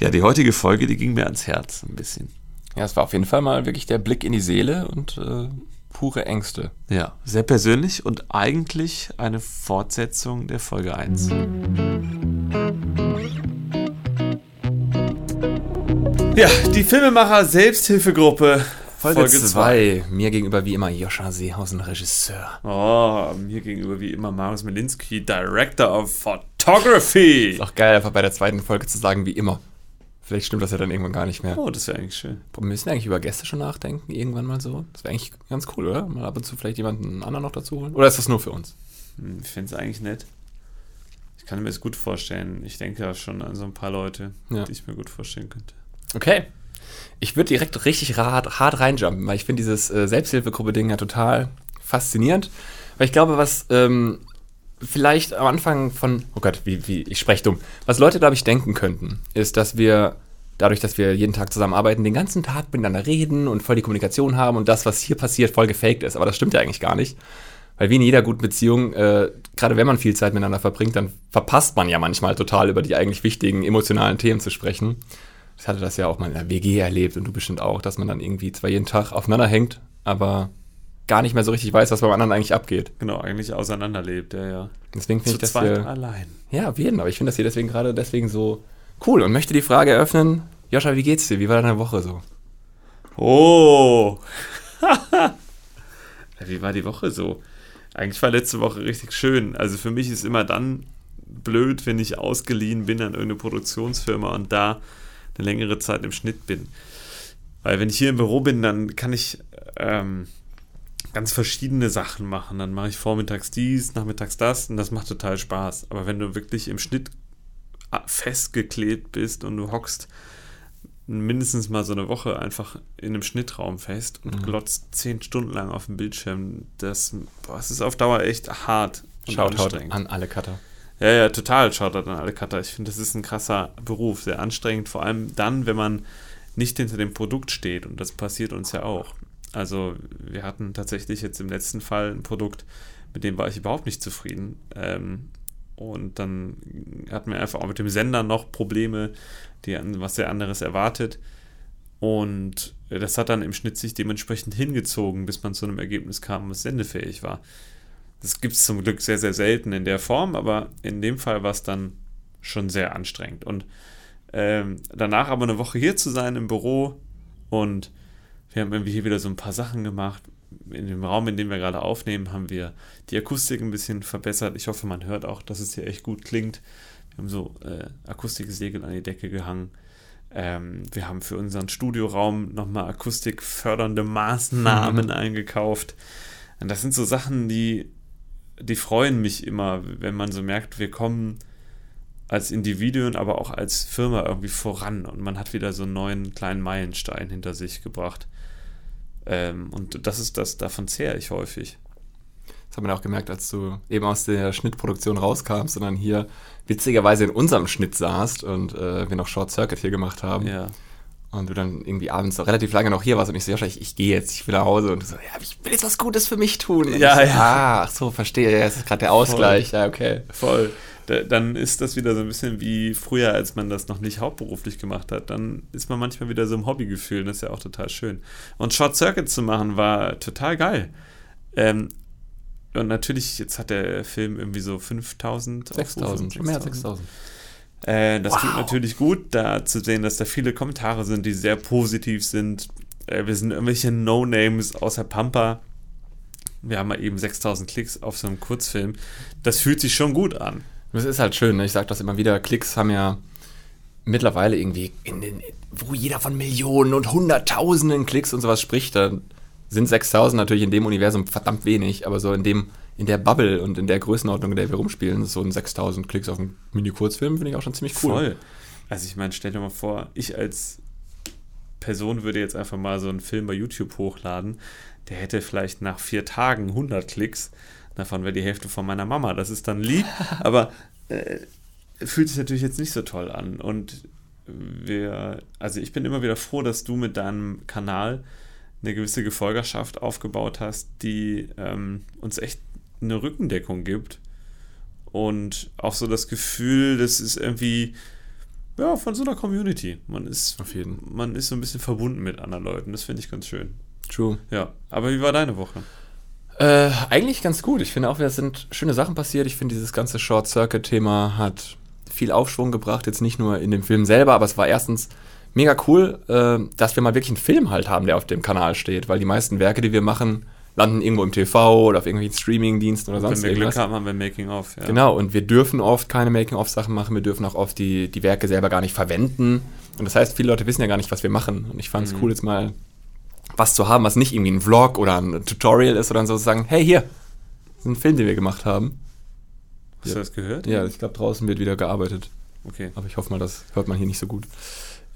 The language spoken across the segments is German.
Ja, die heutige Folge, die ging mir ans Herz ein bisschen. Ja, es war auf jeden Fall mal wirklich der Blick in die Seele und äh, pure Ängste. Ja, sehr persönlich und eigentlich eine Fortsetzung der Folge 1. Ja, die Filmemacher Selbsthilfegruppe. Folge 2. Mir gegenüber wie immer Joscha Seehausen, Regisseur. Oh, mir gegenüber wie immer Marius Melinski, Director of Photography. Ist auch geil, einfach bei der zweiten Folge zu sagen, wie immer. Vielleicht stimmt das ja dann irgendwann gar nicht mehr. Oh, das wäre eigentlich schön. Wir müssen eigentlich über Gäste schon nachdenken, irgendwann mal so. Das wäre eigentlich ganz cool, oder? Mal ab und zu vielleicht jemanden anderen noch dazu holen. Oder ist das nur für uns? Hm, Ich finde es eigentlich nett. Ich kann mir das gut vorstellen. Ich denke ja schon an so ein paar Leute, Ja. die ich mir gut vorstellen könnte. Okay. Ich würde direkt richtig hart, hart reinjumpen, weil ich finde dieses äh, Selbsthilfegruppe-Ding ja total faszinierend. Weil ich glaube, was ähm, vielleicht am Anfang von, oh Gott, wie, wie, ich spreche dumm, was Leute, glaube ich, denken könnten, ist, dass wir dadurch, dass wir jeden Tag zusammenarbeiten, den ganzen Tag miteinander reden und voll die Kommunikation haben und das, was hier passiert, voll gefaked ist. Aber das stimmt ja eigentlich gar nicht. Weil wie in jeder guten Beziehung, äh, gerade wenn man viel Zeit miteinander verbringt, dann verpasst man ja manchmal total über die eigentlich wichtigen emotionalen Themen zu sprechen. Ich hatte das ja auch mal in der WG erlebt und du bestimmt auch, dass man dann irgendwie zwar jeden Tag aufeinander hängt, aber gar nicht mehr so richtig weiß, was beim anderen eigentlich abgeht. Genau, eigentlich auseinanderlebt, ja, ja. Deswegen finde ich das zweit hier, allein. ja, auf jeden, aber ich finde das hier deswegen gerade deswegen so cool und möchte die Frage eröffnen, Joscha, wie geht's dir? Wie war deine Woche so? Oh! wie war die Woche so? Eigentlich war letzte Woche richtig schön. Also für mich ist immer dann blöd, wenn ich ausgeliehen bin an irgendeine Produktionsfirma und da eine längere Zeit im Schnitt bin. Weil wenn ich hier im Büro bin, dann kann ich ähm, ganz verschiedene Sachen machen. Dann mache ich vormittags dies, nachmittags das und das macht total Spaß. Aber wenn du wirklich im Schnitt ah, festgeklebt bist und du hockst mindestens mal so eine Woche einfach in einem Schnittraum fest und glotzt zehn Stunden lang auf dem Bildschirm, das, boah, das ist auf Dauer echt hart. Shoutout an alle Cutter. Ja, ja, total Shoutout an alle Cutter. Ich finde, das ist ein krasser Beruf, sehr anstrengend, vor allem dann, wenn man nicht hinter dem Produkt steht und das passiert uns ja auch. Also wir hatten tatsächlich jetzt im letzten Fall ein Produkt, mit dem war ich überhaupt nicht zufrieden. Ähm, und dann hatten wir einfach auch mit dem Sender noch Probleme, die was sehr anderes erwartet. Und das hat dann im Schnitt sich dementsprechend hingezogen, bis man zu einem Ergebnis kam, was sendefähig war. Das gibt es zum Glück sehr, sehr selten in der Form, aber in dem Fall war es dann schon sehr anstrengend. Und ähm, danach aber eine Woche hier zu sein im Büro und wir haben irgendwie hier wieder so ein paar Sachen gemacht. In dem Raum, in dem wir gerade aufnehmen, haben wir die Akustik ein bisschen verbessert. Ich hoffe, man hört auch, dass es hier echt gut klingt. Wir haben so äh, Akustiksegel an die Decke gehangen. Ähm, wir haben für unseren Studioraum nochmal akustikfördernde Maßnahmen eingekauft. Und das sind so Sachen, die, die freuen mich immer, wenn man so merkt, wir kommen als Individuen, aber auch als Firma irgendwie voran und man hat wieder so einen neuen kleinen Meilenstein hinter sich gebracht. Ähm, und das ist das, davon zehre ich häufig. Das hat man auch gemerkt, als du eben aus der Schnittproduktion rauskam, sondern hier witzigerweise in unserem Schnitt saßt und äh, wir noch Short Circuit hier gemacht haben. Ja. Und du dann irgendwie abends noch relativ lange noch hier warst und ich so, Joscha, ich, ich gehe jetzt, ich will nach Hause. Und du so, ja, ich will jetzt was Gutes für mich tun. Und Ja, so, ja. Ah, ach so, verstehe, ja, das ist gerade der Ausgleich. Ja, okay. Voll. Da, dann ist das wieder so ein bisschen wie früher, als man das noch nicht hauptberuflich gemacht hat. Dann ist man manchmal wieder so im Hobbygefühl. Das ist ja auch total schön. Und Short Circuit zu machen war total geil. Ähm, und natürlich, jetzt hat der Film irgendwie so 5000 6000, schon mehr als 6000. Äh, das tut natürlich gut, da zu sehen, dass da viele Kommentare sind, die sehr positiv sind. Äh, wir sind irgendwelche No-Names außer Pampa. Wir haben mal eben 6000 Klicks auf so einem Kurzfilm. Das fühlt sich schon gut an. Das ist halt schön, ne? ich sage das immer wieder, Klicks haben ja mittlerweile irgendwie, in den, wo jeder von Millionen und Hunderttausenden Klicks und sowas spricht, dann sind 6000 natürlich in dem Universum verdammt wenig, aber so in dem, in der Bubble und in der Größenordnung, in der wir rumspielen, ist so ein 6000 Klicks auf einen Mini-Kurzfilm, finde ich auch schon ziemlich cool. Voll. Also ich meine, stell dir mal vor, ich als Person würde jetzt einfach mal so einen Film bei YouTube hochladen, der hätte vielleicht nach vier Tagen 100 Klicks. Davon wäre die Hälfte von meiner Mama. Das ist dann lieb, aber äh, fühlt sich natürlich jetzt nicht so toll an. Und wir, also ich bin immer wieder froh, dass du mit deinem Kanal eine gewisse Gefolgerschaft aufgebaut hast, die ähm, uns echt eine Rückendeckung gibt. Und auch so das Gefühl, das ist irgendwie ja, von so einer Community. Man ist, Auf jeden. man ist so ein bisschen verbunden mit anderen Leuten. Das finde ich ganz schön. True. Ja, aber wie war deine Woche? Äh, eigentlich ganz gut. Ich finde auch, es sind schöne Sachen passiert. Ich finde, dieses ganze Short Circuit-Thema hat viel Aufschwung gebracht. Jetzt nicht nur in dem Film selber, aber es war erstens mega cool, äh, dass wir mal wirklich einen Film halt haben, der auf dem Kanal steht. Weil die meisten Werke, die wir machen, landen irgendwo im TV oder auf irgendwelchen Streaming-Diensten oder sonst Wenn wir irgendwas. Glück haben, haben wir Making-of. Ja. Genau, und wir dürfen oft keine Making-of-Sachen machen, wir dürfen auch oft die, die Werke selber gar nicht verwenden. Und das heißt, viele Leute wissen ja gar nicht, was wir machen. Und ich fand es Mhm. cool, jetzt mal was zu haben, was nicht irgendwie ein Vlog oder ein Tutorial ist, sondern so zu sagen, hey, hier, das ist ein Film, den wir gemacht haben. Hast du das gehört? Ja, ich glaube, draußen wird wieder gearbeitet. Okay. Aber ich hoffe mal, das hört man hier nicht so gut.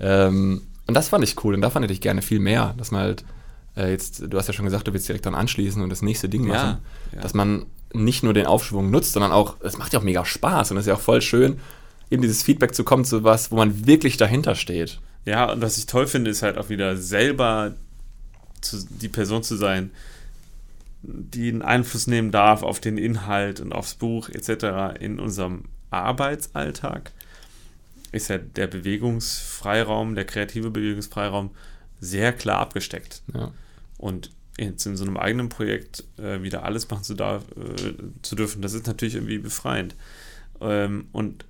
Ähm, und das fand ich cool und da fand ich gerne viel mehr, dass man halt äh, jetzt, du hast ja schon gesagt, du willst direkt dann anschließen und das nächste Ding Ja, machen. ja. Dass man nicht nur den Aufschwung nutzt, sondern auch, es macht ja auch mega Spaß und es ist ja auch voll schön, eben dieses Feedback zu kommen zu was, wo man wirklich dahinter steht. Ja, und was ich toll finde, ist halt auch wieder selber zu, die Person zu sein, die einen Einfluss nehmen darf auf den Inhalt und aufs Buch etc. in unserem Arbeitsalltag. Ist ja der Bewegungsfreiraum, der kreative Bewegungsfreiraum sehr klar abgesteckt. Ja. Und jetzt in so einem eigenen Projekt äh, wieder alles machen zu, darf, äh, zu dürfen, das ist natürlich irgendwie befreiend. Ähm, und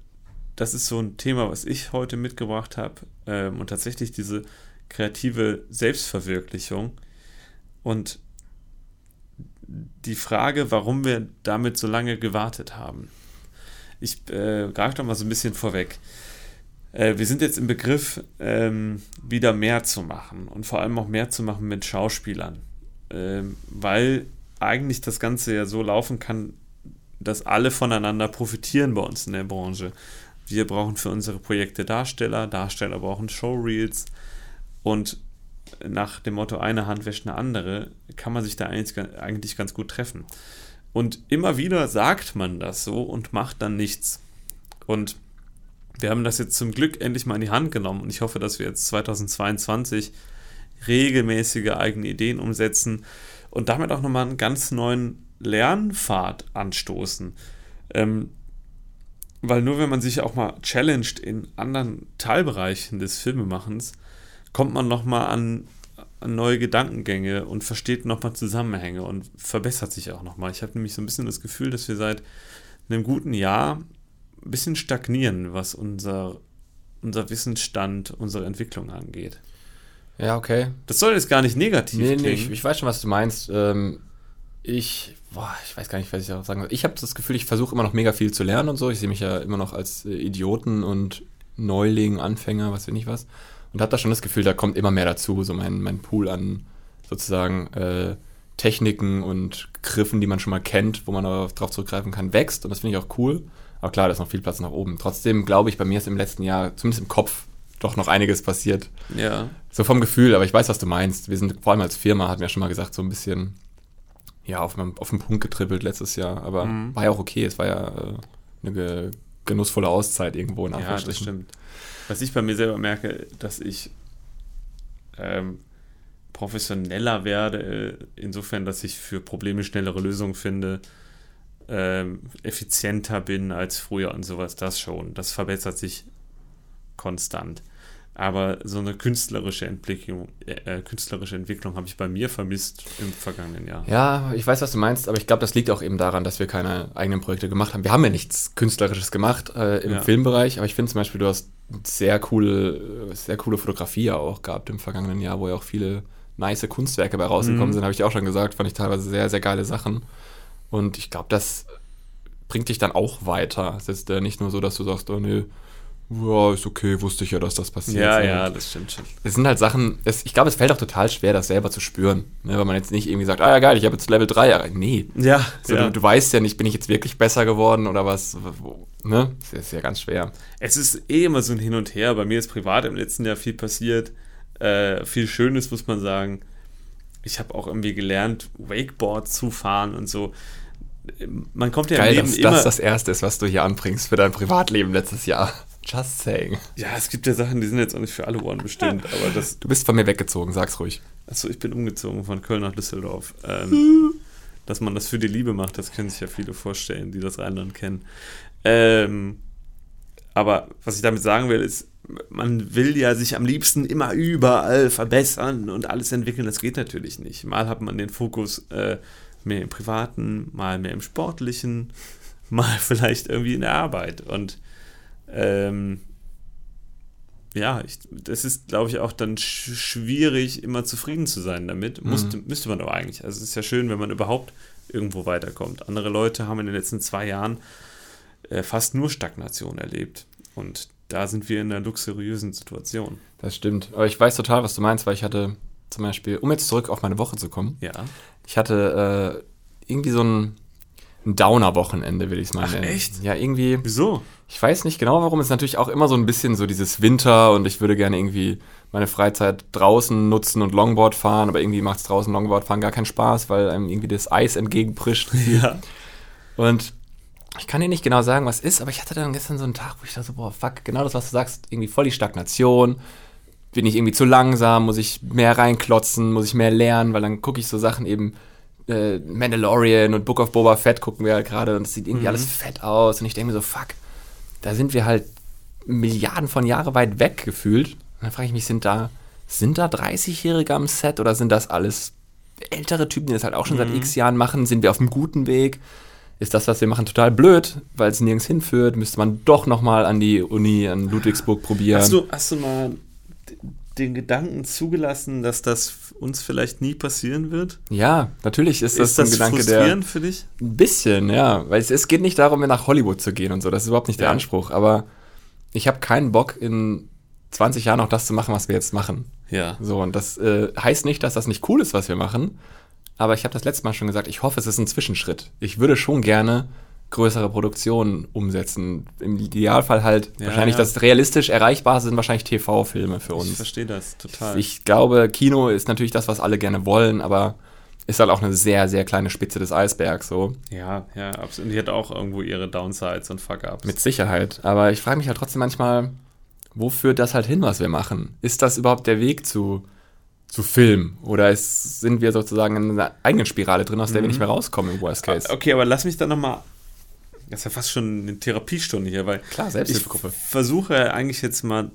das ist so ein Thema, was ich heute mitgebracht habe. Ähm, und tatsächlich diese kreative Selbstverwirklichung. Und die Frage, warum wir damit so lange gewartet haben. Ich äh, greife doch mal so ein bisschen vorweg. Äh, wir sind jetzt im Begriff, ähm, wieder mehr zu machen und vor allem auch mehr zu machen mit Schauspielern. Ähm, weil eigentlich das Ganze ja so laufen kann, dass alle voneinander profitieren bei uns in der Branche. Wir brauchen für unsere Projekte Darsteller, Darsteller brauchen Showreels und nach dem Motto eine Hand wäscht eine andere, kann man sich da eigentlich, eigentlich ganz gut treffen. Und immer wieder sagt man das so und macht dann nichts. Und wir haben das jetzt zum Glück endlich mal in die Hand genommen und ich hoffe, dass wir jetzt 2022 regelmäßige eigene Ideen umsetzen und damit auch nochmal einen ganz neuen Lernpfad anstoßen. Ähm, weil nur wenn man sich auch mal challenged in anderen Teilbereichen des Filmemachens, kommt man nochmal an, an neue Gedankengänge und versteht nochmal Zusammenhänge und verbessert sich auch nochmal. Ich habe nämlich so ein bisschen das Gefühl, dass wir seit einem guten Jahr ein bisschen stagnieren, was unser, unser Wissensstand, unsere Entwicklung angeht. Ja, okay. Das soll jetzt gar nicht negativ Nee, nee, klingen. ich, ich weiß schon, was du meinst. Ähm, ich, boah, ich weiß gar nicht, was ich auch sagen soll. Ich habe das Gefühl, ich versuche immer noch mega viel zu lernen und so. Ich sehe mich ja immer noch als äh, Idioten und Neuling, Anfänger, was weiß ich was. Und habe da schon das Gefühl, da kommt immer mehr dazu. So mein, mein Pool an sozusagen äh, Techniken und Griffen, die man schon mal kennt, wo man darauf drauf zurückgreifen kann, wächst. Und das finde ich auch cool. Aber klar, da ist noch viel Platz nach oben. Trotzdem glaube ich, bei mir ist im letzten Jahr, zumindest im Kopf, doch noch einiges passiert. ja. So vom Gefühl, aber ich weiß, was du meinst. Wir sind vor allem als Firma, hatten wir ja schon mal gesagt, so ein bisschen ja, auf, dem- auf den Punkt getrippelt letztes Jahr. Aber Mhm. war ja auch okay. Es war ja äh, eine ge genussvolle Auszeit irgendwo in Ja, das stimmt. Was ich bei mir selber merke, dass ich ähm, professioneller werde, äh, insofern, dass ich für Probleme schnellere Lösungen finde, ähm, effizienter bin als früher und sowas, das schon. Das verbessert sich konstant. Aber so eine künstlerische Entwicklung, äh, künstlerische Entwicklung habe ich bei mir vermisst im vergangenen Jahr. Ja, ich weiß, was du meinst, aber ich glaube, das liegt auch eben daran, dass wir keine eigenen Projekte gemacht haben. Wir haben ja nichts Künstlerisches gemacht äh, im Ja. Filmbereich, aber ich finde zum Beispiel, du hast sehr coole, sehr coole Fotografie ja auch gehabt im vergangenen Jahr, wo ja auch viele nice Kunstwerke bei rausgekommen Mhm. sind, habe ich auch schon gesagt, fand ich teilweise sehr, sehr geile Sachen. Und ich glaube, das bringt dich dann auch weiter. Es ist äh, nicht nur so, dass du sagst, oh nee, ja, ist okay, wusste ich ja, dass das passiert. Ja, sondern ja, das stimmt schon. es sind halt Sachen, es, ich glaube, es fällt auch total schwer, das selber zu spüren. Ne, weil man jetzt nicht irgendwie sagt, ah ja geil, ich habe jetzt Level 3 erreicht. Nee. Ja, So, ja. du, du weißt ja nicht, bin ich jetzt wirklich besser geworden oder was? Ne? Das ist ja ganz schwer. Es ist eh immer so ein Hin und Her. Bei mir ist privat im letzten Jahr viel passiert. Äh, viel Schönes, muss man sagen. Ich habe auch irgendwie gelernt, Wakeboard zu fahren und so. Man kommt ja Geil, im Leben dass immer. das das Erste ist, was du hier anbringst für dein Privatleben letztes Jahr. Just saying. ja, es gibt ja Sachen, die sind jetzt auch nicht für alle Ohren bestimmt, aber das. Du bist von mir weggezogen, sag's ruhig. Achso, ich bin umgezogen von Köln nach Düsseldorf. Ähm, dass man das für die Liebe macht, das können sich ja viele vorstellen, die das Rheinland kennen. Ähm, Aber was ich damit sagen will, ist, man will ja sich am liebsten immer überall verbessern und alles entwickeln. Das geht natürlich nicht. Mal hat man den Fokus äh, mehr im Privaten, mal mehr im Sportlichen, mal vielleicht irgendwie in der Arbeit. Und ähm, ja, ich, das ist, glaube ich, auch dann sch schwierig, immer zufrieden zu sein damit. Mhm. Musste, müsste man aber eigentlich. Also es ist ja schön, wenn man überhaupt irgendwo weiterkommt. Andere Leute haben in den letzten zwei Jahren äh, fast nur Stagnation erlebt. Und da sind wir in einer luxuriösen Situation. Das stimmt. Aber ich weiß total, was du meinst, weil ich hatte zum Beispiel, um jetzt zurück auf meine Woche zu kommen, ja. ich hatte äh, irgendwie so ein, ein Downer-Wochenende, will ich es mal Ach, nennen. echt? Ja, irgendwie. Wieso? Ich weiß nicht genau warum. Es ist natürlich auch immer so ein bisschen so dieses Winter und ich würde gerne irgendwie meine Freizeit draußen nutzen und Longboard fahren, aber irgendwie macht es draußen Longboard fahren gar keinen Spaß, weil einem irgendwie das Eis entgegenprischt. Ja. Und ich kann dir nicht genau sagen, was ist, aber ich hatte dann gestern so einen Tag, wo ich dachte so, boah, fuck, genau das, was du sagst, irgendwie voll die Stagnation. Bin ich irgendwie zu langsam, muss ich mehr reinklotzen, muss ich mehr lernen, weil dann gucke ich so Sachen eben, äh, Mandalorian und Book of Boba Fett gucken wir halt gerade und es sieht irgendwie Mhm. alles fett aus und ich denke mir so, fuck, da sind wir halt Milliarden von Jahre weit weg gefühlt. Und dann frage ich mich, sind da, sind da 30-Jährige am Set oder sind das alles ältere Typen, die das halt auch schon seit Mhm. x Jahren machen? Sind wir auf einem guten Weg? Ist das, was wir machen, total blöd, weil es nirgends hinführt? Müsste man doch nochmal an die Uni an Ludwigsburg probieren? Hast, du, hast du mal den Gedanken zugelassen, dass das uns vielleicht nie passieren wird? ja, natürlich ist das, ist das ein Gedanke, der. frustrierend für dich? Ein bisschen, ja. Weil es, es geht nicht darum, nach Hollywood zu gehen und so. Das ist überhaupt nicht der Ja. Anspruch. Aber ich habe keinen Bock, in 20 Jahren noch das zu machen, was wir jetzt machen. Ja. So, und das äh, heißt nicht, dass das nicht cool ist, was wir machen. Aber ich habe das letzte Mal schon gesagt, ich hoffe, es ist ein Zwischenschritt. Ich würde schon gerne größere Produktionen umsetzen. Im Idealfall halt Ja, wahrscheinlich ja. das realistisch erreichbar sind wahrscheinlich TV-Filme für Ich uns. verstehe das total. Ich glaube, Kino ist natürlich das, was alle gerne wollen, aber ist halt auch eine sehr, sehr kleine Spitze des Eisbergs so. ja, ja, absolut. Und die hat auch irgendwo ihre Downsides und Fuck-Ups. Mit Sicherheit. Aber ich frage mich halt trotzdem manchmal, wo führt das halt hin, was wir machen? Ist das überhaupt der Weg zu, zu Film? Oder ist, sind wir sozusagen in einer eigenen Spirale drin, aus der wir nicht mehr rauskommen im Worst Case? Okay, aber lass mich dann nochmal. Das ist ja fast schon eine Therapiestunde hier, weil Klar, ich Selbsthilfegruppe. versuche eigentlich jetzt mal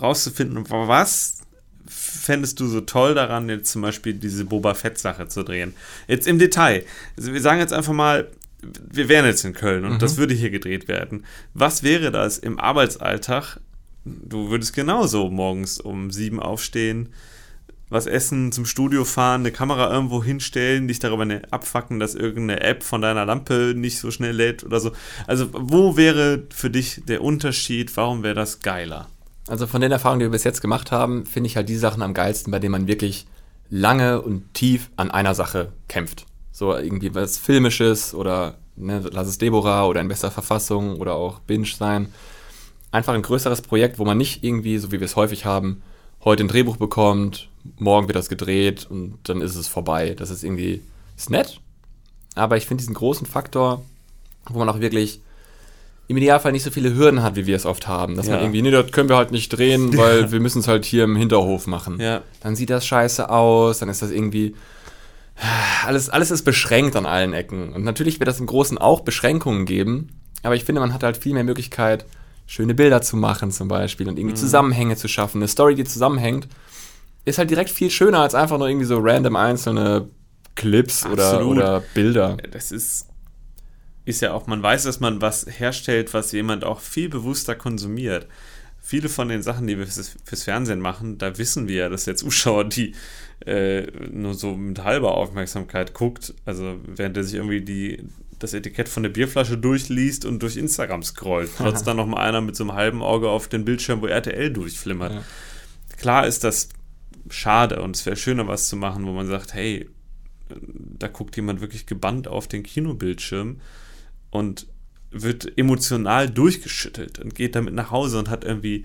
rauszufinden, was fändest du so toll daran, jetzt zum Beispiel diese Boba Fett-Sache zu drehen? Jetzt im Detail. Also wir sagen jetzt einfach mal, wir wären jetzt in Köln und Mhm. das würde hier gedreht werden. Was wäre das im Arbeitsalltag? Du würdest genauso morgens um sieben aufstehen, was essen, zum Studio fahren, eine Kamera irgendwo hinstellen, dich darüber ne- abfacken, dass irgendeine App von deiner Lampe nicht so schnell lädt oder so. Also, wo wäre für dich der Unterschied? Warum wäre das geiler? Also von den Erfahrungen, die wir bis jetzt gemacht haben, finde ich halt die Sachen am geilsten, bei denen man wirklich lange und tief an einer Sache kämpft. So irgendwie was Filmisches oder ne, lass es Deborah oder in bester Verfassung oder auch Binge sein. Einfach ein größeres Projekt, wo man nicht irgendwie, so wie wir es häufig haben, heute ein Drehbuch bekommt, morgen wird das gedreht und dann ist es vorbei. Das ist irgendwie, ist nett, aber ich finde diesen großen Faktor, wo man auch wirklich im Idealfall nicht so viele Hürden hat, wie wir es oft haben. Dass Ja. man irgendwie, nee, das können wir halt nicht drehen, weil wir müssen es halt hier im Hinterhof machen. Ja. Dann sieht das scheiße aus, dann ist das irgendwie. Alles, alles ist beschränkt an allen Ecken. Und natürlich wird das im Großen auch Beschränkungen geben, aber ich finde, man hat halt viel mehr Möglichkeit, schöne Bilder zu machen zum Beispiel und irgendwie Zusammenhänge zu schaffen. Eine Story, die zusammenhängt, ist halt direkt viel schöner als einfach nur irgendwie so random einzelne Clips oder, oder Bilder. Das ist, ist ja auch, man weiß, dass man was herstellt, was jemand auch viel bewusster konsumiert. Viele von den Sachen, die wir fürs, fürs Fernsehen machen, da wissen wir ja, dass der Zuschauer die äh, nur so mit halber Aufmerksamkeit guckt. Also während er sich irgendwie die, das Etikett von der Bierflasche durchliest und durch Instagram scrollt. Trotz dann nochmal einer mit so einem halben Auge auf den Bildschirm, wo RTL durchflimmert. Ja. Klar ist das schade und es wäre schöner, was zu machen, wo man sagt, hey, da guckt jemand wirklich gebannt auf den Kinobildschirm und wird emotional durchgeschüttelt und geht damit nach Hause und hat irgendwie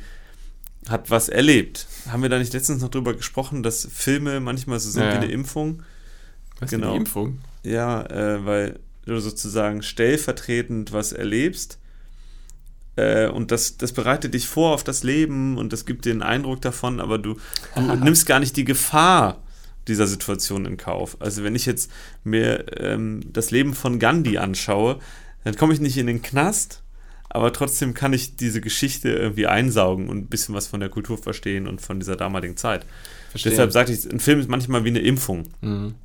hat was erlebt. Haben wir da nicht letztens noch drüber gesprochen, dass Filme manchmal so sind Ja, wie eine Impfung? Was Genau. Impfung? Ja, äh, weil du sozusagen stellvertretend was erlebst äh, und das, das bereitet dich vor auf das Leben und das gibt dir einen Eindruck davon, aber du, du nimmst gar nicht die Gefahr dieser Situation in Kauf. Also wenn ich jetzt mir ähm, das Leben von Gandhi anschaue, dann komme ich nicht in den Knast, aber trotzdem kann ich diese Geschichte irgendwie einsaugen und ein bisschen was von der Kultur verstehen und von dieser damaligen Zeit. Verstehe. Deshalb sagte ich, ein Film ist manchmal wie eine Impfung. Mhm.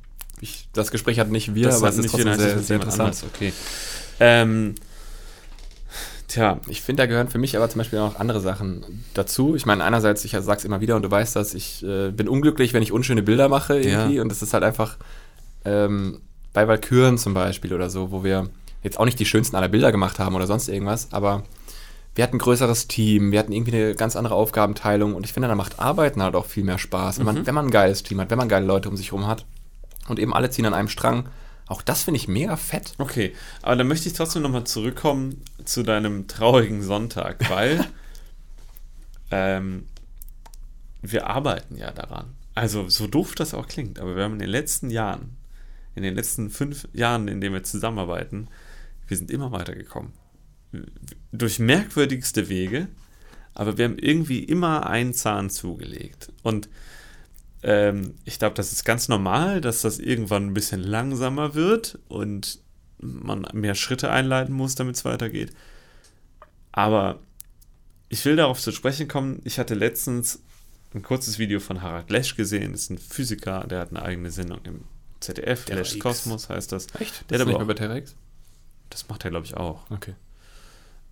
Ich, das Gespräch hatten nicht wir, Das aber es ist trotzdem sehr, sehr interessant. Okay. Ähm, tja, Ich finde, da gehören für mich aber zum Beispiel auch andere Sachen dazu. Ich meine, einerseits, ich sag's immer wieder und du weißt das, ich äh, bin unglücklich, wenn ich unschöne Bilder mache irgendwie. Ja. Und das ist halt einfach ähm, bei Valkyren zum Beispiel oder so, wo wir jetzt auch nicht die schönsten aller Bilder gemacht haben oder sonst irgendwas, aber wir hatten ein größeres Team, wir hatten irgendwie eine ganz andere Aufgabenteilung und ich finde, da macht Arbeiten halt auch viel mehr Spaß, wenn man, wenn man ein geiles Team hat, wenn man geile Leute um sich rum hat und eben alle ziehen an einem Strang. Auch das finde ich mega fett. okay. Aber dann möchte ich trotzdem nochmal zurückkommen zu deinem traurigen Sonntag, weil ähm, wir arbeiten ja daran. Also, so doof das auch klingt, aber wir haben in den letzten Jahren, in den letzten fünf Jahren, in denen wir zusammenarbeiten, wir sind immer weitergekommen. Durch merkwürdigste Wege, aber wir haben irgendwie immer einen Zahn zugelegt. Und ähm, ich glaube, das ist ganz normal, dass das irgendwann ein bisschen langsamer wird und man mehr Schritte einleiten muss, damit es weitergeht. Aber ich will darauf zu sprechen kommen. Ich hatte letztens ein kurzes Video von Harald Lesch gesehen. Das ist ein Physiker, der hat eine eigene Sendung im ZDF. Der Lesch's X. Kosmos heißt das. Echt? Der hat ist nicht mehr bei T-Rex? das macht er, glaube ich, auch. Okay.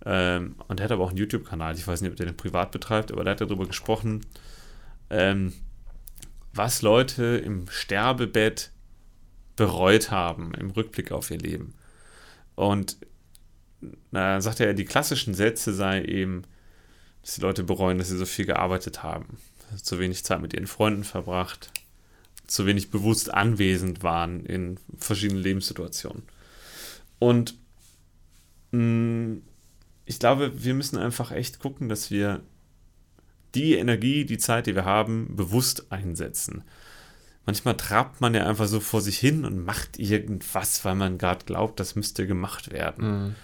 Ähm, und der hat aber auch einen YouTube-Kanal. Ich weiß nicht, ob der den privat betreibt, aber der hat darüber gesprochen, ähm, was Leute im Sterbebett bereut haben im Rückblick auf ihr Leben. Und da sagt er, die klassischen Sätze sei eben, dass die Leute bereuen, dass sie so viel gearbeitet haben, zu wenig Zeit mit ihren Freunden verbracht, zu wenig bewusst anwesend waren in verschiedenen Lebenssituationen. Und mh, ich glaube, wir müssen einfach echt gucken, dass wir die Energie, die Zeit, die wir haben, bewusst einsetzen. Manchmal trabt man ja einfach so vor sich hin und macht irgendwas, weil man gerade glaubt, das müsste gemacht werden. Mhm.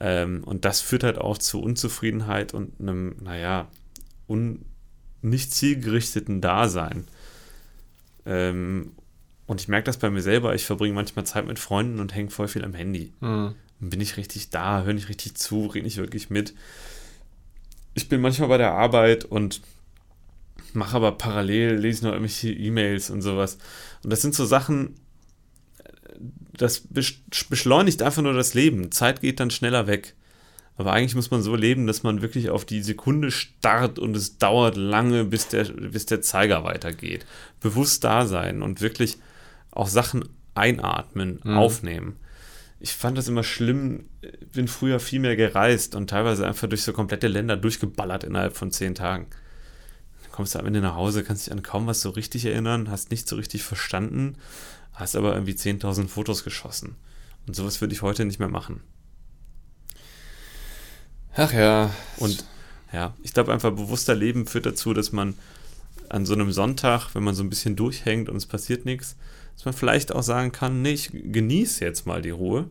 Ähm, und das führt halt auch zu Unzufriedenheit und einem, naja, un nicht zielgerichteten Dasein. Ähm, und ich merke das bei mir selber, ich verbringe manchmal Zeit mit Freunden und hänge voll viel am Handy. Mhm. Bin ich richtig da, höre nicht richtig zu, rede nicht wirklich mit. Ich bin manchmal bei der Arbeit und mache aber parallel, lese noch irgendwelche E-Mails und sowas. Und das sind so Sachen, das besch- beschleunigt einfach nur das Leben. Zeit geht dann schneller weg. Aber eigentlich muss man so leben, dass man wirklich auf die Sekunde starrt und es dauert lange, bis der, bis der Zeiger weitergeht. Bewusst da sein und wirklich auch Sachen einatmen, Mhm. aufnehmen. Ich fand das immer schlimm, bin früher viel mehr gereist und teilweise einfach durch so komplette Länder durchgeballert innerhalb von zehn Tagen. Dann kommst du am Ende nach Hause, kannst dich an kaum was so richtig erinnern, hast nicht so richtig verstanden, hast aber irgendwie 10.000 Fotos geschossen. Und sowas würde ich heute nicht mehr machen. Ach ja. Und ja, ich glaube einfach, bewusster Leben führt dazu, dass man an so einem Sonntag, wenn man so ein bisschen durchhängt und es passiert nichts, dass man vielleicht auch sagen kann, nee, ich genieße jetzt mal die Ruhe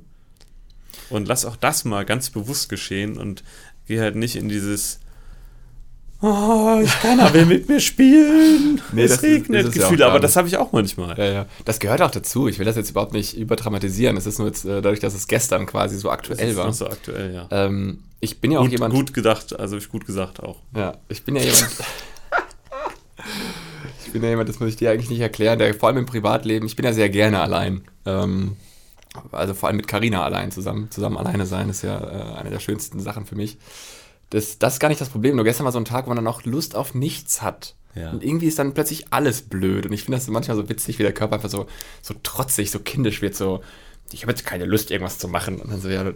und lass auch das mal ganz bewusst geschehen und gehe halt nicht in dieses Oh, ich keiner will mit mir spielen. Nee, es das ist- regnet ist ja auch Gefühle, gar aber das habe ich auch manchmal. Ja, ja. Das gehört auch dazu. Ich will das jetzt überhaupt nicht überdramatisieren. Es ist nur jetzt äh, dadurch, dass es gestern quasi so aktuell ist war. so aktuell, ja. Ähm, ich bin ja auch gut, jemand. gut gedacht, also ich gut gesagt auch. Ja, ich bin ja jemand. ich bin ja jemand, das muss ich dir eigentlich nicht erklären, der vor allem im Privatleben, ich bin ja sehr gerne allein. Ähm, also vor allem mit Carina allein zusammen. Zusammen alleine sein ist ja äh, eine der schönsten Sachen für mich. Das, das ist gar nicht das Problem. Nur gestern war so ein Tag, wo man dann auch Lust auf nichts hat. Ja. Und irgendwie ist dann plötzlich alles blöd. Und ich finde das manchmal so witzig, wie der Körper einfach so, so trotzig, so kindisch wird, so, ich habe jetzt keine Lust, irgendwas zu machen. Und dann so, ja,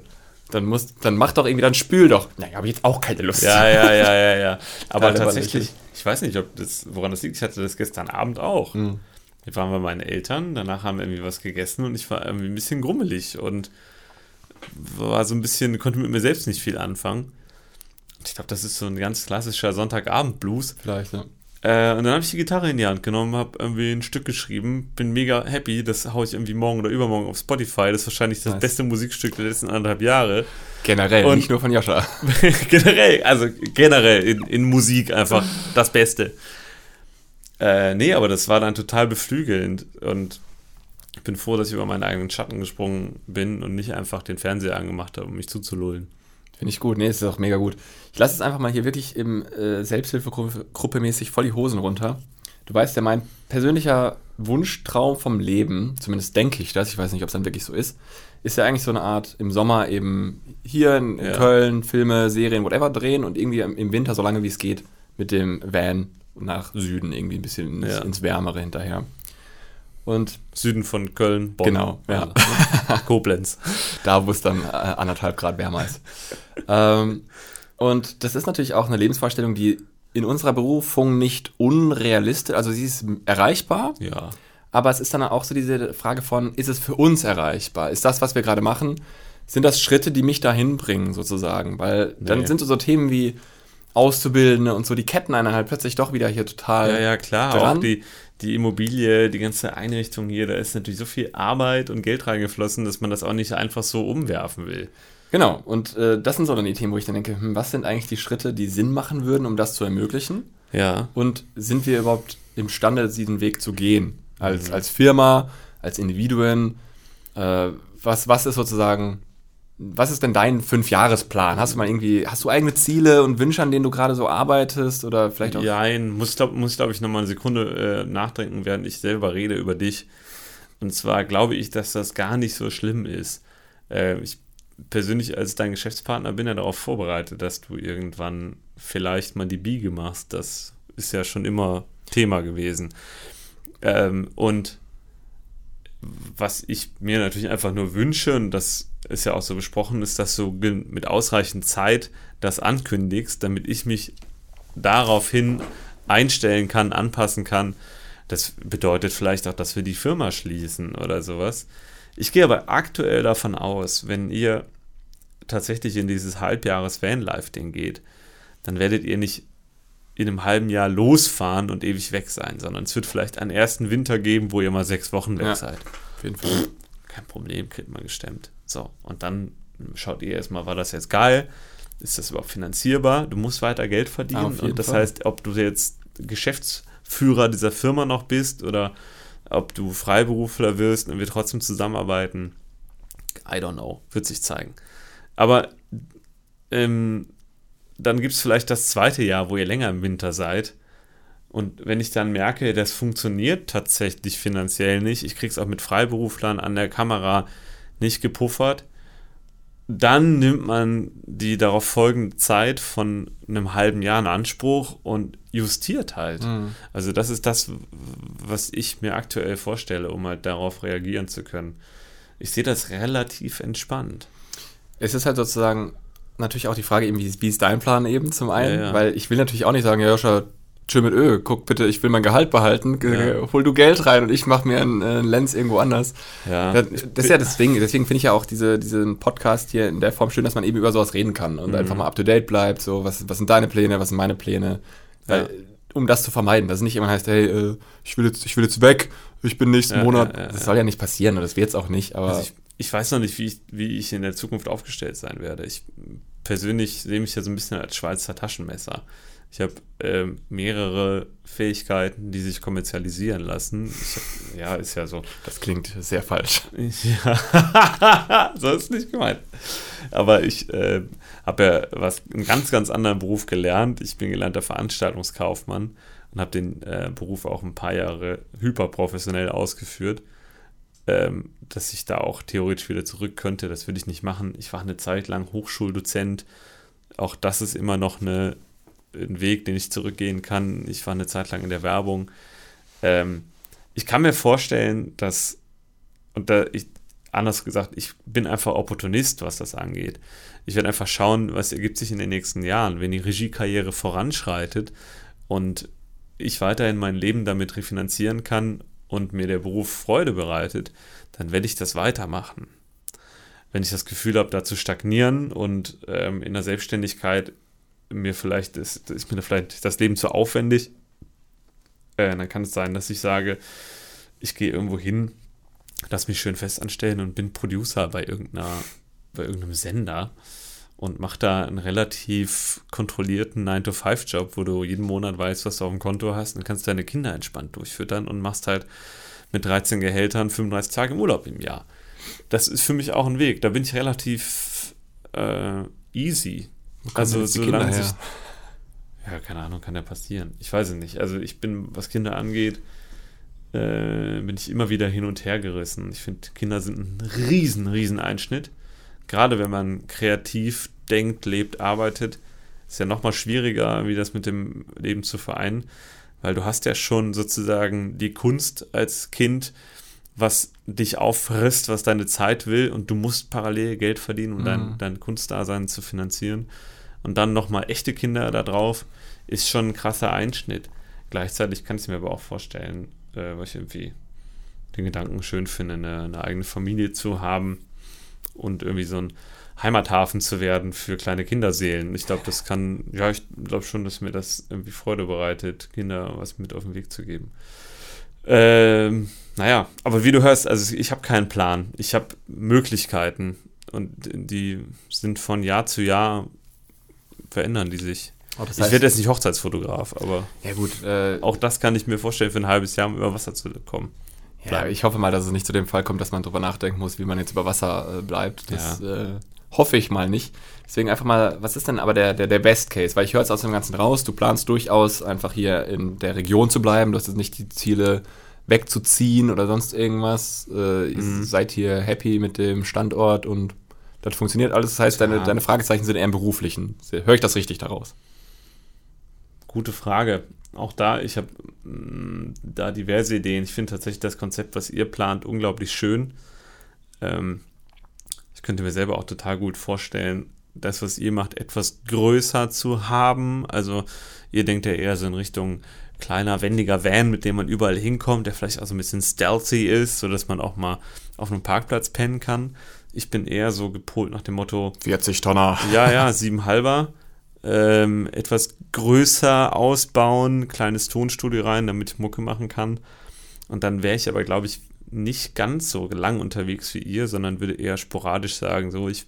dann muss, dann mach doch irgendwie, dann spül doch. Naja, habe ich jetzt auch keine Lust. Ja, ja, ja, ja, ja. Aber tatsächlich, ich weiß nicht, ob das, woran das liegt. Ich hatte das gestern Abend auch. Mhm. Wir waren bei meinen Eltern, danach haben wir irgendwie was gegessen und ich war irgendwie ein bisschen grummelig und war so ein bisschen, konnte mit mir selbst nicht viel anfangen. Ich glaube, das ist so ein ganz klassischer Sonntagabend-Blues. Vielleicht, ja. Äh, und dann habe ich die Gitarre in die Hand genommen, habe irgendwie ein Stück geschrieben, bin mega happy. Das haue ich irgendwie morgen oder übermorgen auf Spotify. Das ist wahrscheinlich das Nice. beste Musikstück der letzten anderthalb Jahre. Generell, Und- nicht nur von Joscha. generell, also generell in, in Musik einfach das Beste. Äh, nee, aber das war dann total beflügelnd und ich bin froh, dass ich über meinen eigenen Schatten gesprungen bin und nicht einfach den Fernseher angemacht habe, um mich zuzulullen. Finde ich gut. Nee, ist auch mega gut. Ich lasse es einfach mal hier wirklich im äh, Selbsthilfegruppe mäßig voll die Hosen runter. Du weißt ja, mein persönlicher Wunschtraum vom Leben, zumindest denke ich das, ich weiß nicht, ob es dann wirklich so ist, ist ja eigentlich so eine Art im Sommer eben hier in, Ja. Köln Filme, Serien, whatever drehen und irgendwie im, im Winter, so lange wie es geht, mit dem Van nach Süden irgendwie ein bisschen ins, Ja. ins Wärmere hinterher. Und Süden von Köln, Bonn. Genau, ja. Also, Koblenz. da, wo es dann äh, anderthalb Grad wärmer ist. ähm, und das ist natürlich auch eine Lebensvorstellung, die in unserer Berufung nicht unrealistisch, also sie ist erreichbar, Ja. aber es ist dann auch so diese Frage von, ist es für uns erreichbar? Ist das, was wir gerade machen, sind das Schritte, die mich dahin bringen, sozusagen? Weil dann Nee. sind so Themen wie Auszubildende und so, die ketten einen halt plötzlich doch wieder hier total. Ja, ja, klar. dran. Auch die, die Immobilie, die ganze Einrichtung hier, da ist natürlich so viel Arbeit und Geld reingeflossen, dass man das auch nicht einfach so umwerfen will. Genau, und äh, das sind so dann die Themen, wo ich dann denke, hm, was sind eigentlich die Schritte, die Sinn machen würden, um das zu ermöglichen? Ja. Und sind wir überhaupt imstande, diesen Weg zu gehen? Als, als Firma, als Individuen? Äh, was, was ist sozusagen, was ist denn dein Fünfjahresplan? Hast du mal irgendwie, hast du eigene Ziele und Wünsche, an denen du gerade so arbeitest? Oder vielleicht auch. Nein, muss, glaub, muss glaube ich, nochmal eine Sekunde äh, nachdenken, während ich selber rede über dich. Und zwar glaube ich, dass das gar nicht so schlimm ist. Äh, ich persönlich als dein Geschäftspartner bin ja darauf vorbereitet, dass du irgendwann vielleicht mal die Biege machst. Das ist ja schon immer Thema gewesen. Ähm, und was ich mir natürlich einfach nur wünsche, und das ist ja auch so besprochen, ist, dass du mit ausreichend Zeit das ankündigst, damit ich mich daraufhin einstellen kann, anpassen kann. Das bedeutet vielleicht auch, dass wir die Firma schließen oder sowas. Ich gehe aber aktuell davon aus, wenn ihr tatsächlich in dieses Halbjahres-Vanlife-Ding geht, dann werdet ihr nicht in einem halben Jahr losfahren und ewig weg sein, sondern es wird vielleicht einen ersten Winter geben, wo ihr mal sechs Wochen weg Ja. seid. Auf jeden Fall. Kein Problem, kriegt man gestemmt. So, und dann schaut ihr erstmal, war das jetzt geil? Ist das überhaupt finanzierbar? Du musst weiter Geld verdienen. Und das Fall. heißt, ob du jetzt Geschäftsführer dieser Firma noch bist oder ob du Freiberufler wirst und wir trotzdem zusammenarbeiten, I don't know, wird sich zeigen. Aber ähm, dann gibt es vielleicht das zweite Jahr, wo ihr länger im Winter seid. Und wenn ich dann merke, das funktioniert tatsächlich finanziell nicht, ich krieg's auch mit Freiberuflern an der Kamera nicht gepuffert, dann nimmt man die darauf folgende Zeit von einem halben Jahr in Anspruch und justiert halt. Mhm. Also das ist das, was ich mir aktuell vorstelle, um halt darauf reagieren zu können. Ich sehe das relativ entspannt. Es ist halt sozusagen natürlich auch die Frage, eben, wie, wie ist dein Plan eben zum einen? Ja, ja. Weil ich will natürlich auch nicht sagen, ja, Joscha, chill mit Ö, guck bitte, ich will mein Gehalt behalten, Ja. hol du Geld rein und ich mach mir einen, äh, einen Lens irgendwo anders. Ja, Das, das ist ja deswegen, deswegen finde ich ja auch diese, diesen Podcast hier in der Form schön, dass man eben über sowas reden kann und Mhm. einfach mal up to date bleibt, so, was, was sind deine Pläne, was sind meine Pläne, weil, Ja. um das zu vermeiden, dass es nicht immer heißt, hey, äh, ich will jetzt, ich will jetzt weg, ich bin nächsten Ja, Monat, das soll ja nicht passieren und das wird es auch nicht, aber Also ich, ich weiß noch nicht, wie ich, wie ich in der Zukunft aufgestellt sein werde. Ich persönlich sehe mich ja so ein bisschen als Schweizer Taschenmesser. Ich habe ähm, mehrere Fähigkeiten, die sich kommerzialisieren lassen. Hab, ja, ist ja so. das klingt sehr falsch. Ja, so ist nicht gemeint. Aber ich äh, habe ja was, einen ganz, ganz anderen Beruf gelernt. Ich bin gelernter Veranstaltungskaufmann und habe den äh, Beruf auch ein paar Jahre hyperprofessionell ausgeführt. Ähm, dass ich da auch theoretisch wieder zurück könnte, das würde ich nicht machen. Ich war eine Zeit lang Hochschuldozent. Auch das ist immer noch eine, ein Weg, den ich zurückgehen kann. Ich war eine Zeit lang in der Werbung. Ähm, ich kann mir vorstellen, dass, und da ich, anders gesagt, ich bin einfach Opportunist, was das angeht. Ich werde einfach schauen, was ergibt sich in den nächsten Jahren, wenn die Regiekarriere voranschreitet und ich weiterhin mein Leben damit refinanzieren kann und mir der Beruf Freude bereitet, dann werde ich das weitermachen. Wenn ich das Gefühl habe, da zu stagnieren und ähm, in der Selbstständigkeit mir vielleicht ist, ist mir vielleicht das Leben zu aufwendig, äh, dann kann es sein, dass ich sage, ich gehe irgendwo hin, lass mich schön fest anstellen und bin Producer bei irgendeiner, bei irgendeinem Sender und mache da einen relativ kontrollierten 9-to-5-Job, wo du jeden Monat weißt, was du auf dem Konto hast und kannst deine Kinder entspannt durchfüttern und machst halt mit 13 Gehältern 35 Tage im Urlaub im Jahr. Das ist für mich auch ein Weg. Da bin ich relativ äh, easy. Also die solange Kinder sich. her? Ja, keine Ahnung, kann ja passieren. Ich weiß es nicht. Also ich bin, was Kinder angeht, äh, bin ich immer wieder hin und her gerissen. Ich finde, Kinder sind ein riesen, riesen Einschnitt. Gerade wenn man kreativ denkt, lebt, arbeitet, ist ja nochmal schwieriger, wie das mit dem Leben zu vereinen, weil du hast ja schon sozusagen die Kunst als Kind, was dich auffrisst, was deine Zeit will und du musst parallel Geld verdienen, um Mhm. dein, dein Kunstdasein zu finanzieren. Und dann nochmal echte Kinder da drauf, ist schon ein krasser Einschnitt. Gleichzeitig kann ich mir aber auch vorstellen, äh, weil ich irgendwie den Gedanken schön finde, eine, eine eigene Familie zu haben und irgendwie so ein Heimathafen zu werden für kleine Kinderseelen. Ich glaube, das kann, ja, ich glaube schon, dass mir das irgendwie Freude bereitet, Kinder was mit auf den Weg zu geben. Ähm, naja, aber wie du hörst, also ich habe keinen Plan. Ich habe Möglichkeiten und die sind von Jahr zu Jahr verändern die sich. Oh, das Ich werde jetzt nicht Hochzeitsfotograf, aber ja gut, äh, auch das kann ich mir vorstellen, für ein halbes Jahr um über Wasser zu kommen. ja, ich hoffe mal, dass es nicht zu dem Fall kommt, dass man drüber nachdenken muss, wie man jetzt über Wasser äh, bleibt. Das äh, hoffe ich mal nicht. Deswegen einfach mal, was ist denn aber der, der, der Best Case? Weil ich höre jetzt aus dem Ganzen raus, du planst durchaus einfach hier in der Region zu bleiben, du hast jetzt nicht die Ziele wegzuziehen oder sonst irgendwas. Äh, ihr Mhm. seid hier happy mit dem Standort und das funktioniert alles. Das heißt, deine, Ja. deine Fragezeichen sind eher im beruflichen. Höre ich das richtig daraus? Gute Frage. Auch da, ich habe mh, da diverse Ideen. Ich finde tatsächlich das Konzept, was ihr plant, unglaublich schön. Ähm, ich könnte mir selber auch total gut vorstellen, das, was ihr macht, etwas größer zu haben. Also ihr denkt ja eher so in Richtung kleiner, wendiger Van, mit dem man überall hinkommt, der vielleicht auch so ein bisschen stealthy ist, sodass man auch mal auf einem Parkplatz pennen kann. Ich bin eher so gepolt nach dem Motto, 40 Tonner. ja, ja, sieben halber. Ähm, etwas größer ausbauen, kleines Tonstudio rein, damit ich Mucke machen kann. Und dann wäre ich aber, glaube ich, nicht ganz so lang unterwegs wie ihr, sondern würde eher sporadisch sagen, so, ich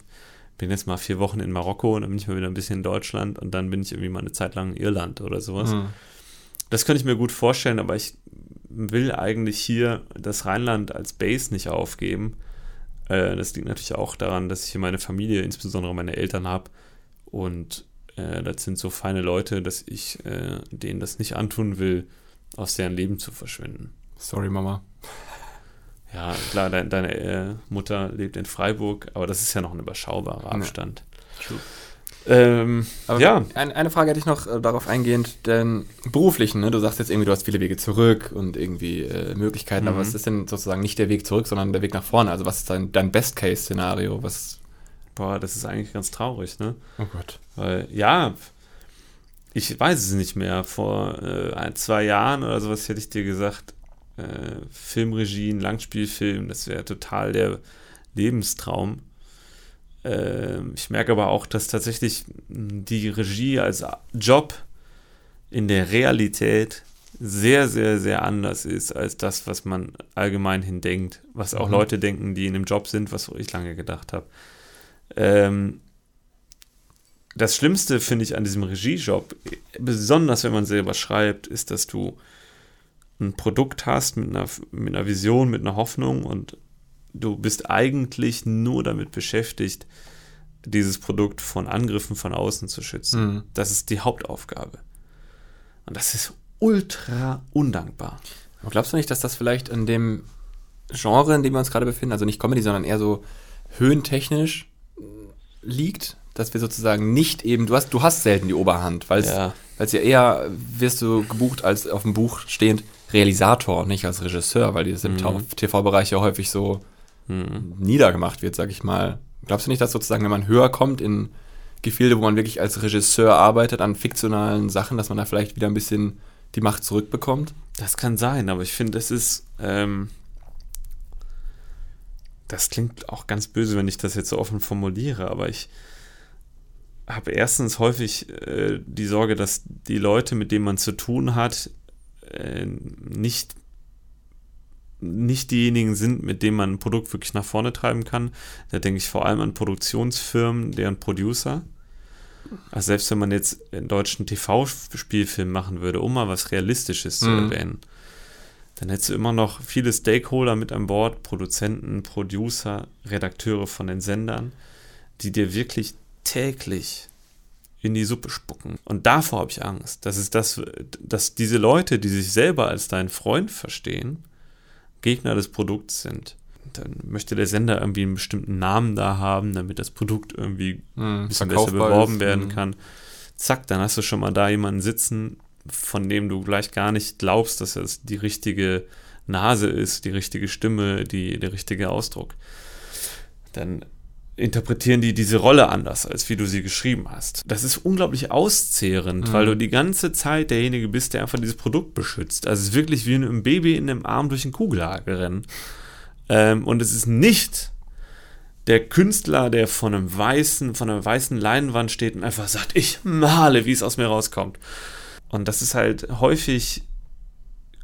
bin jetzt mal vier Wochen in Marokko und dann bin ich mal wieder ein bisschen in Deutschland und dann bin ich irgendwie mal eine Zeit lang in Irland oder sowas. Hm. Das könnte ich mir gut vorstellen, aber ich will eigentlich hier das Rheinland als Base nicht aufgeben. Äh, das liegt natürlich auch daran, dass ich hier meine Familie, insbesondere meine Eltern habe. Und äh, das sind so feine Leute, dass ich äh, denen das nicht antun will, aus deren Leben zu verschwinden. Sorry, Mama. Ja, klar, dein, deine äh, Mutter lebt in Freiburg, aber das ist ja noch ein überschaubarer Abstand. True. Ähm, Aber ja, ein, eine Frage hätte ich noch äh, darauf eingehend, denn beruflichen, ne? du sagst jetzt irgendwie, du hast viele Wege zurück und irgendwie äh, Möglichkeiten, aber Mhm. was ist denn sozusagen nicht der Weg zurück, sondern der Weg nach vorne? Also was ist dein, dein Best-Case-Szenario? Was? boah, das ist eigentlich ganz traurig, ne? Oh Gott. Weil, ja, ich weiß es nicht mehr. Vor äh, ein, zwei Jahren oder sowas hätte ich dir gesagt, äh, Filmregie, Langspielfilm, das wäre total der Lebenstraum. Ähm, ich merke aber auch, dass tatsächlich mh, die Regie als Job in der Realität sehr, sehr, sehr anders ist als das, was man allgemein hin denkt. Was auch Mhm. Leute denken, die in einem Job sind, was ich lange gedacht habe. Ähm, das Schlimmste, finde ich, an diesem Regiejob, besonders wenn man selber schreibt, ist, dass du ein Produkt hast mit einer, mit einer Vision, mit einer Hoffnung und du bist eigentlich nur damit beschäftigt, dieses Produkt von Angriffen von außen zu schützen. Mhm. Das ist die Hauptaufgabe. Und das ist ultra undankbar. Aber glaubst du nicht, dass das vielleicht in dem Genre, in dem wir uns gerade befinden, also nicht Comedy, sondern eher so höhentechnisch äh, liegt? Dass wir sozusagen nicht eben, du hast, du hast selten die Oberhand, weil es Ja. Weil es ja eher wirst du gebucht als auf dem Buch stehend Realisator, nicht als Regisseur, weil das im Mhm. TV-Bereich ja häufig so Niedergemacht wird, sag ich mal. Glaubst du nicht, dass sozusagen, wenn man höher kommt in Gefilde, wo man wirklich als Regisseur arbeitet, an fiktionalen Sachen, dass man da vielleicht wieder ein bisschen die Macht zurückbekommt? Das kann sein, aber ich finde, es ist. Ähm, das klingt auch ganz böse, wenn ich das jetzt so offen formuliere, aber ich habe erstens häufig äh, die Sorge, dass die Leute, mit denen man zu tun hat, äh, nicht, nicht diejenigen sind, mit denen man ein Produkt wirklich nach vorne treiben kann. Da denke ich vor allem an Produktionsfirmen, deren Producer. Also selbst wenn man jetzt einen deutschen TV-Spielfilm machen würde, um mal was Realistisches zu Mhm. erwähnen, dann hättest du immer noch viele Stakeholder mit an Bord, Produzenten, Producer, Redakteure von den Sendern, die dir wirklich tagtäglich in die Suppe spucken. Und davor habe ich Angst. Das ist das, dass diese Leute, die sich selber als dein Freund verstehen, Gegner des Produkts sind. Dann möchte der Sender irgendwie einen bestimmten Namen da haben, damit das Produkt irgendwie Hm, ein bisschen besser beworben ist. werden Hm. kann. Zack, dann hast du schon mal da jemanden sitzen, von dem du gleich gar nicht glaubst, dass es die richtige Nase ist, die richtige Stimme, die, der richtige Ausdruck. Dann interpretieren die diese Rolle anders, als wie du sie geschrieben hast. Das ist unglaublich auszehrend, Mhm. weil du die ganze Zeit derjenige bist, der einfach dieses Produkt beschützt. Also es ist wirklich wie ein Baby in einem Arm durch einen Kugelhagel rennen. Ähm, und es ist nicht der Künstler, der von einem weißen, von einer weißen Leinwand steht und einfach sagt, ich male, wie es aus mir rauskommt. Und das ist halt häufig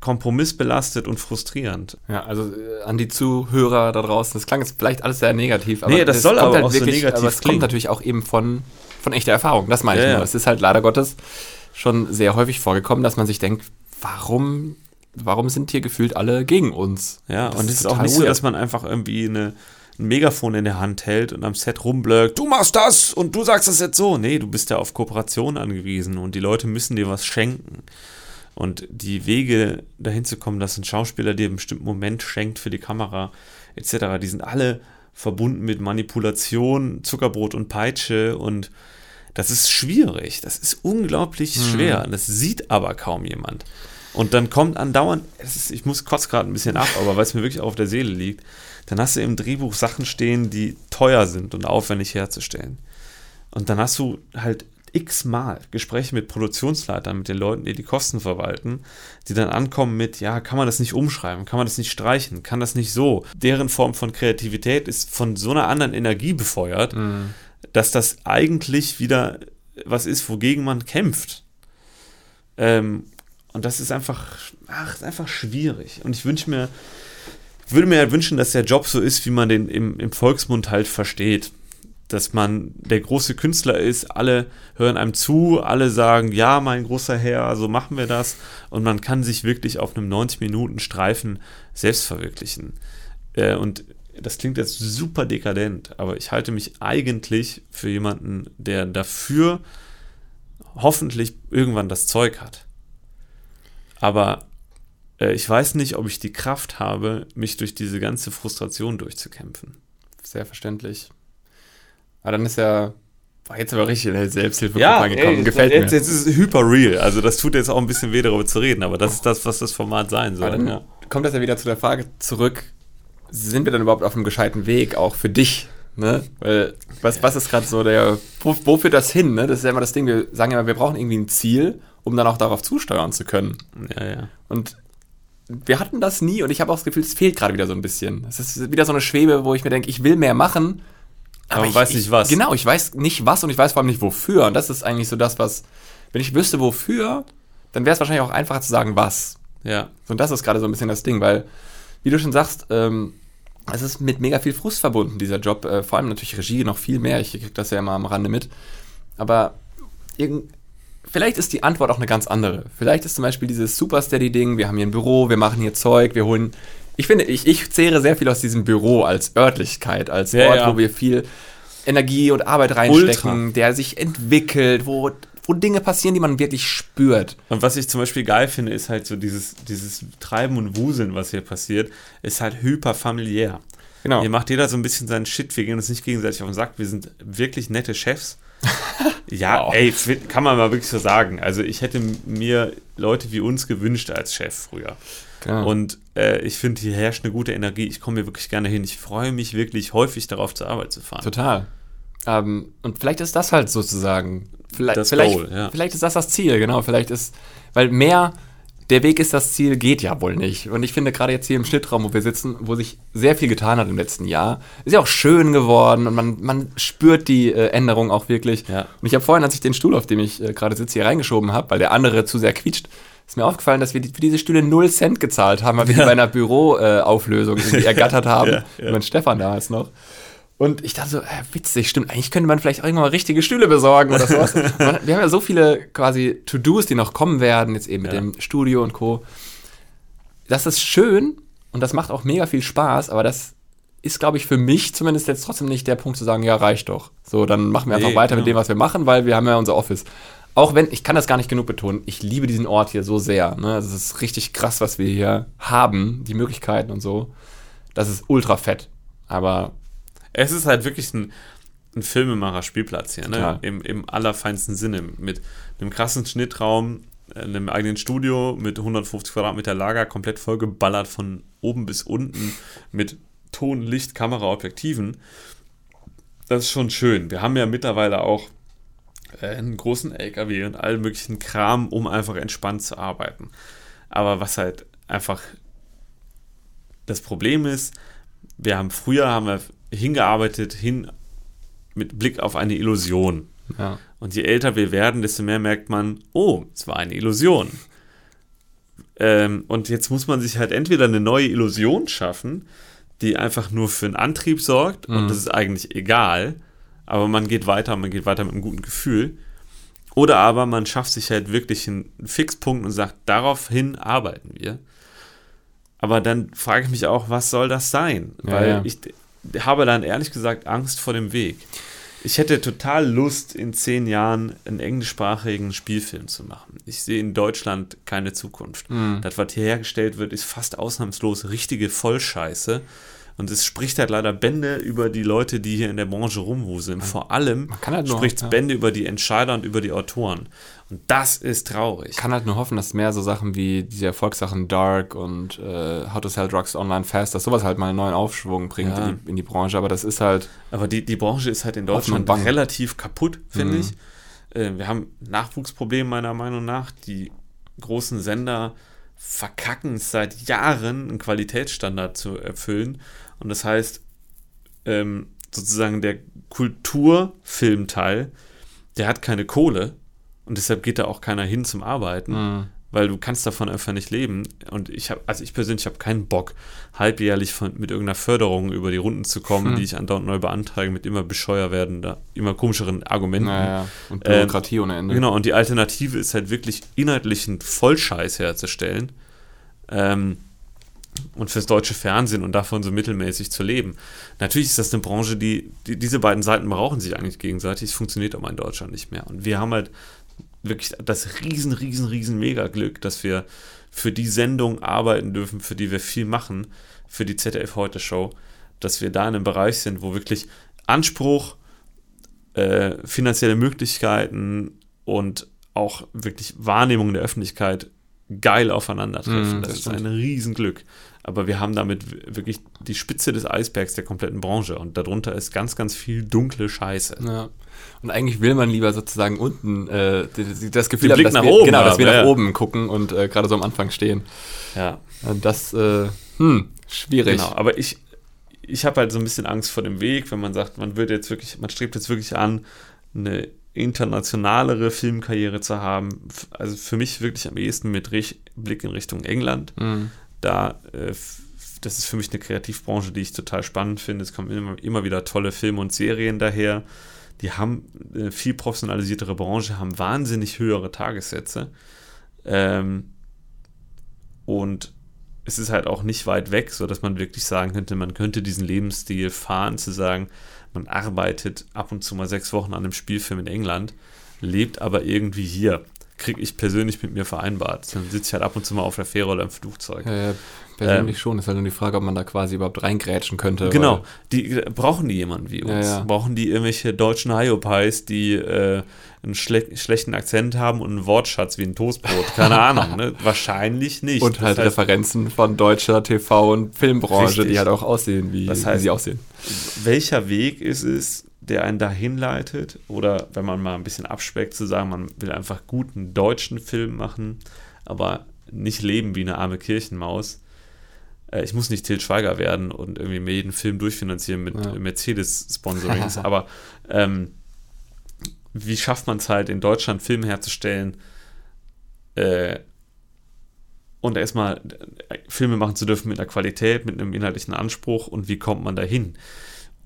kompromissbelastet und frustrierend. Ja, also äh, an die Zuhörer da draußen, das klang jetzt vielleicht alles sehr negativ, Nee, das es soll kommt aber halt auch so wirklich, negativ aber es klingen. kommt natürlich auch eben von, von echter Erfahrung, das meine ich Ja, nur. ja. Es ist halt leider Gottes schon sehr häufig vorgekommen, dass man sich denkt, warum, warum sind hier gefühlt alle gegen uns? Ja, Das und es ist auch total nicht so, dass man einfach irgendwie eine, ein Megafon in der Hand hält und am Set rumblöckt, du machst das und du sagst das jetzt so. Nee, du bist ja auf Kooperation angewiesen und die Leute müssen dir was schenken. Und die Wege dahin zu kommen, dass ein Schauspieler dir einen bestimmten Moment schenkt für die Kamera, etc., die sind alle verbunden mit Manipulation, Zuckerbrot und Peitsche und das ist schwierig. Das ist unglaublich schwer. Das sieht aber kaum jemand. Und dann kommt andauernd, es ist, ich muss kurz gerade ein bisschen ab, aber weil es mir wirklich auf der Seele liegt, dann hast du im Drehbuch Sachen stehen, die teuer sind und aufwendig herzustellen. Und dann hast du halt x-mal Gespräche mit Produktionsleitern, mit den Leuten, die die Kosten verwalten, die dann ankommen mit, ja, kann man das nicht umschreiben, kann man das nicht streichen, kann das nicht so. Deren Form von Kreativität ist von so einer anderen Energie befeuert, dass das eigentlich wieder was ist, wogegen man kämpft. Ähm, und das ist einfach, ach, ist einfach schwierig. Und ich wünsche mir, würde mir halt wünschen, dass der Job so ist, wie man den im, im Volksmund halt versteht. Dass man der große Künstler ist, alle hören einem zu, alle sagen, ja, mein großer Herr, so machen wir das. Und man kann sich wirklich auf einem 90-Minuten-Streifen selbst verwirklichen. Äh, und das klingt jetzt super dekadent, aber ich halte mich eigentlich für jemanden, der dafür hoffentlich irgendwann das Zeug hat. Aber äh, ich weiß nicht, ob ich die Kraft habe, mich durch diese ganze Frustration durchzukämpfen. Sehr verständlich. Aber dann ist ja, war jetzt aber richtig in der Selbsthilfe angekommen. Gefällt jetzt, mir. jetzt ist es hyper real. Also das tut jetzt auch ein bisschen weh, darüber zu reden, aber das ist das, was das Format sein soll. Dann Ja. kommt das ja wieder zu der Frage zurück, sind wir dann überhaupt auf einem gescheiten Weg, auch für dich? Ne? Weil, was, was ist gerade so der, wo, wo führt das hin? Ne? Das ist ja immer das Ding, wir sagen ja immer, wir brauchen irgendwie ein Ziel, um dann auch darauf zusteuern zu können. Ja, ja. Und wir hatten das nie und ich habe auch das Gefühl, es fehlt gerade wieder so ein bisschen. Es ist wieder so eine Schwebe, wo ich mir denke, ich will mehr machen. Aber ich, weiß nicht ich, was. Genau, ich weiß nicht was und ich weiß vor allem nicht wofür. Und das ist eigentlich so das, was, wenn ich wüsste wofür, dann wäre es wahrscheinlich auch einfacher zu sagen, was. Ja. Und das ist gerade so ein bisschen das Ding, weil, wie du schon sagst, ähm, es ist mit mega viel Frust verbunden, dieser Job. Äh, vor allem natürlich Regie noch viel mehr. Ich krieg das ja immer am Rande mit. Aber irgend, vielleicht ist die Antwort auch eine ganz andere. Vielleicht ist zum Beispiel dieses Super Steady-Ding, wir haben hier ein Büro, wir machen hier Zeug, wir holen. Ich finde, ich, ich zehre sehr viel aus diesem Büro als Örtlichkeit, als Ja, Ort, ja. wo wir viel Energie und Arbeit reinstecken, der sich entwickelt, wo, wo Dinge passieren, die man wirklich spürt. Und was ich zum Beispiel geil finde, ist halt so dieses, dieses Treiben und Wuseln, was hier passiert, ist halt hyper familiär. Genau. Hier macht jeder so ein bisschen seinen Shit, wir gehen uns nicht gegenseitig auf den Sack, wir sind wirklich nette Chefs. ja, Wow. ey, kann man mal wirklich so sagen. Also ich hätte mir Leute wie uns gewünscht als Chef früher. Genau. Und äh, ich finde, hier herrscht eine gute Energie. Ich komme hier wirklich gerne hin. Ich freue mich wirklich häufig darauf, zur Arbeit zu fahren. Total. Ähm, und vielleicht ist das halt sozusagen. Vielleicht, Das vielleicht, Goal, ja. vielleicht ist das das Ziel, genau. Vielleicht ist, weil mehr, der Weg ist das Ziel, geht ja wohl nicht. Und ich finde gerade jetzt hier im Schnittraum, wo wir sitzen, wo sich sehr viel getan hat im letzten Jahr, ist ja auch schön geworden und man, man spürt die äh, Änderung auch wirklich. Ja. Und ich habe vorhin, als ich den Stuhl, auf dem ich äh, gerade sitze, hier reingeschoben habe, weil der andere zu sehr quietscht, ist mir aufgefallen, dass wir die, für diese Stühle 0 Cent gezahlt haben, weil wir die bei einer Büroauflösung äh, ergattert haben. Ja, ja. Mit Stefan damals noch. Und ich dachte so, äh, witzig, stimmt, eigentlich könnte man vielleicht irgendwann mal richtige Stühle besorgen oder sowas. Man, wir haben ja so viele quasi To-Dos, die noch kommen werden, jetzt eben mit Ja. dem Studio und Co. Das ist schön und das macht auch mega viel Spaß, aber das ist, glaube ich, für mich zumindest jetzt trotzdem nicht der Punkt zu sagen, ja, reicht doch. So, dann machen wir einfach Nee, weiter mit genau. dem, was wir machen, weil wir haben ja unser Office. Auch wenn, ich kann das gar nicht genug betonen, ich liebe diesen Ort hier so sehr. Ne? Es ist richtig krass, was wir hier haben, die Möglichkeiten und so. Das ist ultra fett. Aber Es ist halt wirklich ein, ein Filmemacher-Spielplatz hier, ne? Im, Im allerfeinsten Sinne. Mit einem krassen Schnittraum, äh, einem eigenen Studio mit 150 Quadratmeter Lager, komplett vollgeballert von oben bis unten mit Ton, Licht, Kamera, Objektiven. Das ist schon schön. Wir haben ja mittlerweile auch äh, einen großen LKW und all möglichen Kram, um einfach entspannt zu arbeiten. Aber was halt einfach das Problem ist, wir haben früher haben wir hingearbeitet hin mit Blick auf eine Illusion. ja. Und je älter wir werden, desto mehr merkt man, oh, es war eine Illusion. Ähm, und jetzt muss man sich halt entweder eine neue Illusion schaffen, die einfach nur für einen Antrieb sorgt und das ist eigentlich egal, aber man geht weiter, man geht weiter mit einem guten Gefühl. Oder aber man schafft sich halt wirklich einen Fixpunkt und sagt, daraufhin arbeiten wir. Aber dann frage ich mich auch, was soll das sein? Ja, Weil ja. ich habe dann ehrlich gesagt Angst vor dem Weg. Ich hätte total Lust, in zehn Jahren einen englischsprachigen Spielfilm zu machen. Ich sehe in Deutschland keine Zukunft. Mhm. Das, was hier hergestellt wird, ist fast ausnahmslos richtige Vollscheiße. Und es spricht halt leider Bände über die Leute, die hier in der Branche rumwuseln. Vor allem kann halt spricht es ja. Bände über die Entscheider und über die Autoren. Und das ist traurig. Ich kann halt nur hoffen, dass mehr so Sachen wie diese Erfolgssachen Dark und äh, How to Sell Drugs Online Fast, dass sowas halt mal einen neuen Aufschwung bringt Ja. in, die, in die Branche. Aber das ist halt, Aber die, die Branche ist halt in Deutschland relativ kaputt, finde Mhm. ich. Äh, wir haben Nachwuchsprobleme meiner Meinung nach. Die großen Sender verkacken es seit Jahren, einen Qualitätsstandard zu erfüllen. Und das heißt, ähm, sozusagen der Kulturfilmteil, der hat keine Kohle und deshalb geht da auch keiner hin zum Arbeiten mh, weil du kannst davon einfach nicht leben. Und ich habe, also ich persönlich habe keinen Bock, halbjährlich von, mit irgendeiner Förderung über die Runden zu kommen, Hm. die ich andauernd neu beantrage, mit immer bescheuer werdender, immer komischeren Argumenten. naja, und Ähm, Bürokratie ohne Ende. Genau, und die Alternative ist halt wirklich inhaltlichen Vollscheiß herzustellen. Ähm, und fürs deutsche Fernsehen und davon so mittelmäßig zu leben. Natürlich ist das eine Branche, die, die diese beiden Seiten brauchen sich eigentlich gegenseitig. Es funktioniert aber in Deutschland nicht mehr. Und wir haben halt wirklich das riesen, riesen, riesen Mega-Glück, dass wir für die Sendung arbeiten dürfen, für die wir viel machen, für die ZDF Heute Show, dass wir da in einem Bereich sind, wo wirklich Anspruch, äh, finanzielle Möglichkeiten und auch wirklich Wahrnehmung der Öffentlichkeit geil aufeinandertreffen. Mm, das, das ist ein Riesenglück. Aber wir haben damit wirklich die Spitze des Eisbergs der kompletten Branche und darunter ist ganz, ganz viel dunkle Scheiße. Ja. Und eigentlich will man lieber sozusagen unten äh, das Gefühl Den Blick dass nach wir, oben genau, dass haben, wir nach ja. oben gucken und äh, gerade so am Anfang stehen. Ja, Und das, äh, hm, schwierig. genau. Aber ich, ich habe halt so ein bisschen Angst vor dem Weg, wenn man sagt, man wird jetzt wirklich, man strebt jetzt wirklich an, eine internationalere Filmkarriere zu haben. Also für mich wirklich am ehesten mit Rich Blick in Richtung England. Mhm. da, äh, das ist für mich eine Kreativbranche, die ich total spannend finde. Es kommen immer, immer wieder tolle Filme und Serien daher. Die haben eine viel professionalisiertere Branche, haben wahnsinnig höhere Tagessätze. Ähm, und es ist halt auch nicht weit weg, so dass man wirklich sagen könnte, man könnte diesen Lebensstil fahren, zu sagen, man arbeitet ab und zu mal sechs Wochen an einem Spielfilm in England, lebt aber irgendwie hier. Kriege ich persönlich mit mir vereinbart. Dann sitze ich halt ab und zu mal auf der Fähre oder im Flugzeug. Äh, persönlich schon. Ist halt nur die Frage, ob man da quasi überhaupt reingrätschen könnte. Genau. Die, brauchen die jemanden wie uns? Ja, ja. Brauchen die irgendwelche deutschen Hyopies, die äh, einen schle schlechten Akzent haben und einen Wortschatz wie ein Toastbrot? Keine Ahnung, ne? Wahrscheinlich nicht. Und halt das heißt, Referenzen von deutscher TV- und Filmbranche, Richtig. die halt auch aussehen, wie, Das heißt- wie sie aussehen. welcher Weg ist es, der einen dahin leitet? Oder wenn man mal ein bisschen abspeckt, zu sagen, man will einfach guten deutschen Film machen, aber nicht leben wie eine arme Kirchenmaus. Äh, Ich muss nicht Til Schweiger werden und irgendwie mir jeden Film durchfinanzieren mit Ja. Mercedes-Sponsorings, aber ähm, wie schafft man es halt in Deutschland Filme herzustellen äh, und erstmal äh, Filme machen zu dürfen mit einer Qualität, mit einem inhaltlichen Anspruch und wie kommt man dahin?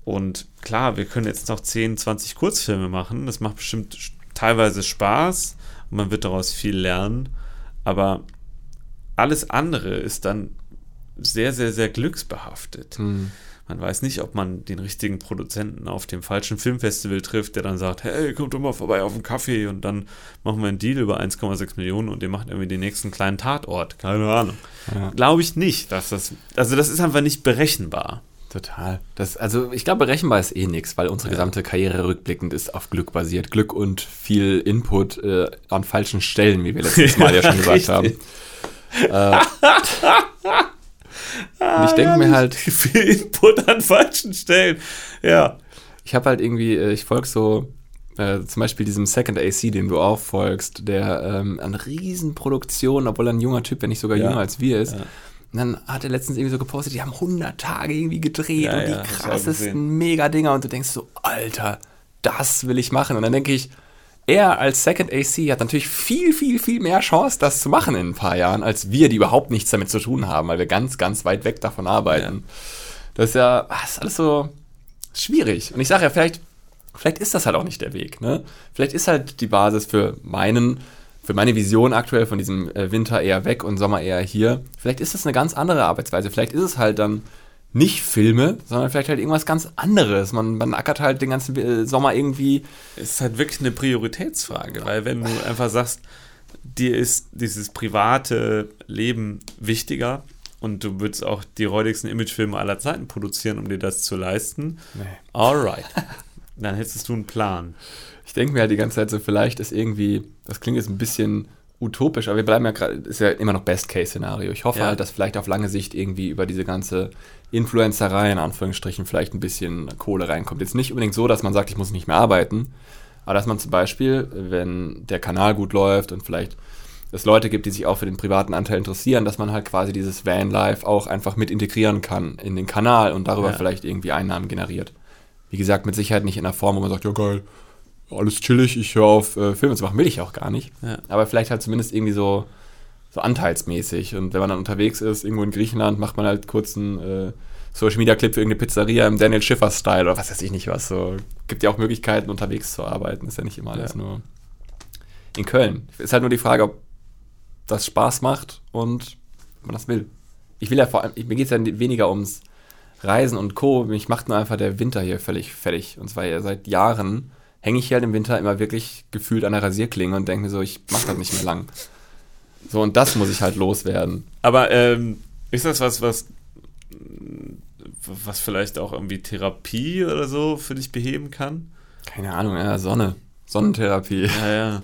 Und klar, wir können jetzt noch 10, 20 Kurzfilme machen. Das macht bestimmt teilweise Spaß und man wird daraus viel lernen. Aber alles andere ist dann sehr, sehr, sehr glücksbehaftet. Hm. Man weiß nicht, ob man den richtigen Produzenten auf dem falschen Filmfestival trifft, der dann sagt, hey, kommt doch mal vorbei auf einen Kaffee und dann machen wir einen Deal über 1,6 Millionen und ihr macht irgendwie den nächsten kleinen Tatort. Keine Ahnung. Ja. Glaube ich nicht, dass das, also das ist einfach nicht berechenbar. Total. Das, also ich glaube, berechenbar ist eh nichts, weil unsere gesamte Karriere rückblickend ist auf Glück basiert. Glück und viel Input äh, an falschen Stellen, wie wir letztes Mal ja schon gesagt Richtig. haben. Äh, und ich denke mir halt, Viel Input an falschen Stellen. Ja. ich habe halt irgendwie, äh, ich folge so äh, zum Beispiel diesem Second AC, den du auch folgst, der ähm, an Riesenproduktionen, obwohl er ein junger Typ, wenn nicht sogar Ja. jünger als wir ist. Ja. Und dann hat er letztens irgendwie so gepostet, die haben 100 Tage irgendwie gedreht Ja, und die krassesten. Mega-Dinger und du denkst so, Alter, das will ich machen. Und dann denke ich, er als Second AC hat natürlich viel, viel, viel mehr Chance, das zu machen in ein paar Jahren, als wir, die überhaupt nichts damit zu tun haben, weil wir ganz, ganz weit weg davon arbeiten. Das ist ja, ah, das ist alles so schwierig. Und ich sage ja, vielleicht, vielleicht ist das halt auch nicht der Weg. Ne? Vielleicht ist halt die Basis für meinen, für meine Vision aktuell von diesem äh, Winter eher weg und Sommer eher hier. Vielleicht ist das eine ganz andere Arbeitsweise. Vielleicht ist es halt dann nicht Filme, sondern vielleicht halt irgendwas ganz anderes. Man, man ackert halt den ganzen äh, Sommer irgendwie. Es ist halt wirklich eine Prioritätsfrage, weil wenn du einfach sagst, dir ist dieses private Leben wichtiger und du würdest auch die räudigsten Imagefilme aller Zeiten produzieren, um dir das zu leisten, Nee. alright. Dann hättest du einen Plan. Ich denke mir halt die ganze Zeit so, vielleicht ist irgendwie, das klingt jetzt ein bisschen utopisch, aber wir bleiben ja gerade, ist ja immer noch Best-Case-Szenario. Ich hoffe Ja. halt, dass vielleicht auf lange Sicht irgendwie über diese ganze Influencerei, in Anführungsstrichen, vielleicht ein bisschen Kohle reinkommt. Jetzt nicht unbedingt so, dass man sagt, ich muss nicht mehr arbeiten, aber dass man zum Beispiel, wenn der Kanal gut läuft und vielleicht es Leute gibt, die sich auch für den privaten Anteil interessieren, dass man halt quasi dieses Vanlife auch einfach mit integrieren kann in den Kanal und darüber Ja. vielleicht irgendwie Einnahmen generiert. Wie gesagt, mit Sicherheit nicht in der Form, wo man sagt, ja geil, alles chillig, ich höre auf, äh, Filme zu machen, will ich auch gar nicht. Ja. Aber vielleicht halt zumindest irgendwie so, so anteilsmäßig. Und wenn man dann unterwegs ist, irgendwo in Griechenland, macht man halt kurz einen äh, Social Media Clip für irgendeine Pizzeria im Daniel Schiffer Style oder was weiß ich nicht was. So gibt ja auch Möglichkeiten, unterwegs zu arbeiten. Ist ja nicht immer alles Ja. nur in Köln. Ist halt nur die Frage, ob das Spaß macht und ob man das will. Ich will ja vor allem, mir geht es ja weniger ums Reisen und Co. Mich macht nur einfach der Winter hier völlig fertig. Und zwar ja seit Jahren hänge ich hier halt im Winter immer wirklich gefühlt an der Rasierklinge und denke mir so, ich mache das nicht mehr lang. So, und das muss ich halt loswerden. Aber ähm, ist das was, was, was vielleicht auch irgendwie Therapie oder so für dich beheben kann? Keine Ahnung, ja, Sonne. Sonnentherapie. Ja, ja.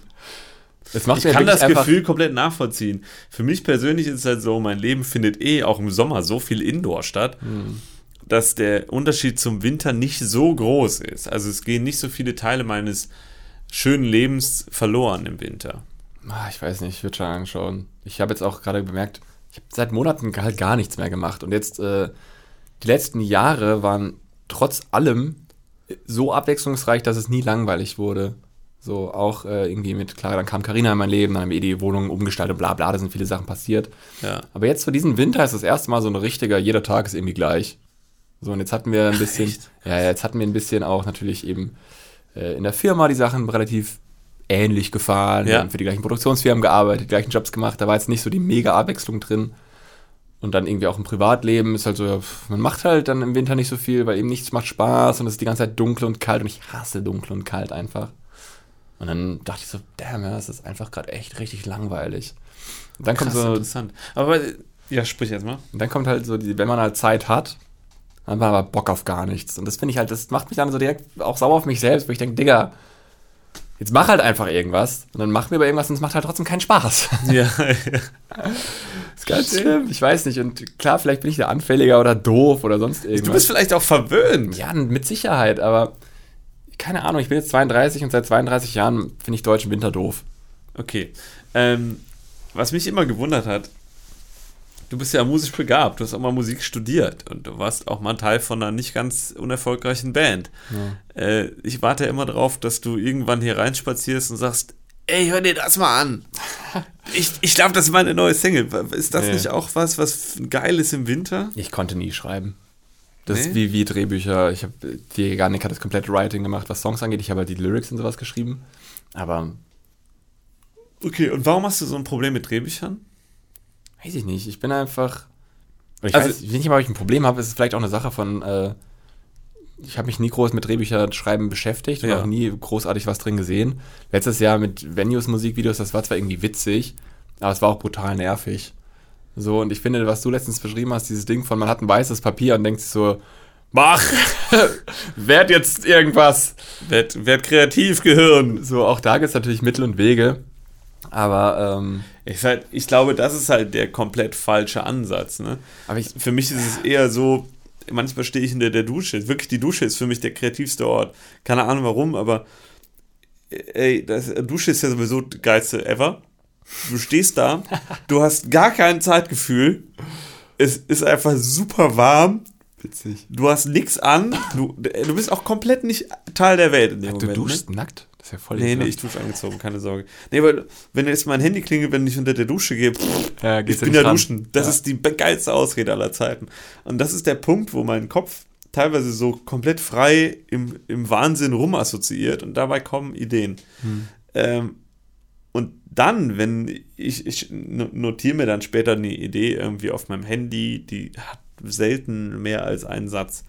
Es macht Ich mir kann das Gefühl komplett nachvollziehen. Für mich persönlich ist es halt so, mein Leben findet eh auch im Sommer so viel Indoor statt, Hm. Dass der Unterschied zum Winter nicht so groß ist. Also es gehen nicht so viele Teile meines schönen Lebens verloren im Winter. Ah, ich weiß nicht, ich würde schon anschauen. Ich habe jetzt auch gerade bemerkt, ich habe seit Monaten halt gar nichts mehr gemacht. Und jetzt, äh, die letzten Jahre waren trotz allem so abwechslungsreich, dass es nie langweilig wurde. So auch äh, irgendwie mit, klar, dann kam Karina in mein Leben, dann haben wir eh die Wohnung umgestaltet, bla bla, da sind viele Sachen passiert. Ja. Aber jetzt für diesen Winter ist das erste Mal so ein richtiger, jeder Tag ist irgendwie gleich. So, und jetzt hatten wir ein bisschen, echt? ja, jetzt hatten wir ein bisschen auch natürlich eben äh, in der Firma die Sachen relativ ähnlich gefahren. Wir Ja. haben für die gleichen Produktionsfirmen gearbeitet, die gleichen Jobs gemacht. Da war jetzt nicht so die mega Abwechslung drin. Und dann irgendwie auch im Privatleben ist halt so, man macht halt dann im Winter nicht so viel, weil eben nichts macht Spaß und es ist die ganze Zeit dunkel und kalt und ich hasse dunkel und kalt einfach. Und dann dachte ich so, damn, ja, das ist einfach gerade echt richtig langweilig. Und dann kommt Krass, so, interessant. Aber ja, sprich jetzt mal. und dann kommt halt so, die, wenn man halt Zeit hat, dann man aber Bock auf gar nichts. Und das finde ich halt, das macht mich dann so direkt auch sauer auf mich selbst, wo ich denke, Digga, jetzt mach halt einfach irgendwas. Und dann mach mir aber irgendwas und es macht halt trotzdem keinen Spaß. Ja, ist ganz schlimm. Ich weiß nicht. Und klar, vielleicht bin ich da anfälliger oder doof oder sonst irgendwas. du bist vielleicht auch verwöhnt. ja, mit Sicherheit, aber keine Ahnung, ich bin jetzt 32 und seit 32 Jahren finde ich deutschen Winter doof. Okay. Ähm, was mich immer gewundert hat, du bist ja musisch begabt, du hast auch mal Musik studiert und du warst auch mal Teil von einer nicht ganz unerfolgreichen Band. Äh, ich warte immer darauf, dass du irgendwann hier reinspazierst und sagst, ey, hör dir das mal an. Ich, ich glaube, das ist meine neue Single. Ist das Nee. nicht auch was, was geil ist im Winter? Ich konnte nie schreiben. Das ist Nee? wie, wie Drehbücher. Ich habe, die Garnik hat das komplette Writing gemacht, was Songs angeht. Ich habe halt die Lyrics und sowas geschrieben. Aber Okay, und warum hast du so ein Problem mit Drehbüchern? Weiß ich nicht. Ich bin einfach. ich also, weiß nicht mal, ob ich ein Problem habe. Es ist vielleicht auch eine Sache von, äh, ich habe mich nie groß mit Drehbücher schreiben beschäftigt und ja. auch nie großartig was drin gesehen. Letztes Jahr mit Venues Musikvideos, das war zwar irgendwie witzig, aber es war auch brutal nervig. So, und ich finde, was du letztens beschrieben hast, dieses Ding von, man hat ein weißes Papier und denkt sich so, mach, werd jetzt irgendwas. Werd, werd kreativ, Gehirn. So, auch da gibt es natürlich Mittel und Wege. Aber ähm, ich, halt, ich glaube, das ist halt der komplett falsche Ansatz. Ne? Aber ich, für mich ist es eher so, manchmal stehe ich in der, der Dusche. Wirklich, die Dusche ist für mich der kreativste Ort. Keine Ahnung warum, aber ey, das, Dusche ist ja sowieso das geilste ever. Du stehst da, du hast gar kein Zeitgefühl. Es ist einfach super warm. Witzig. Du hast nichts an. Du, du bist auch komplett nicht Teil der Welt in dem Ach, Moment. Du duschst ne? nackt? Das ist ja voll Nee, nee, ich dusche angezogen, keine Sorge. Nee, aber wenn jetzt mein Handy klingelt, wenn ich unter der Dusche gehe, pff, ja, ich bin ja duschen. Das ja. ist die geilste Ausrede aller Zeiten. Und das ist der Punkt, wo mein Kopf teilweise so komplett frei im, im Wahnsinn rumassoziiert und dabei kommen Ideen. Hm. Ähm, und dann, wenn ich, ich notiere mir dann später eine Idee irgendwie auf meinem Handy, die hat selten mehr als einen Satz.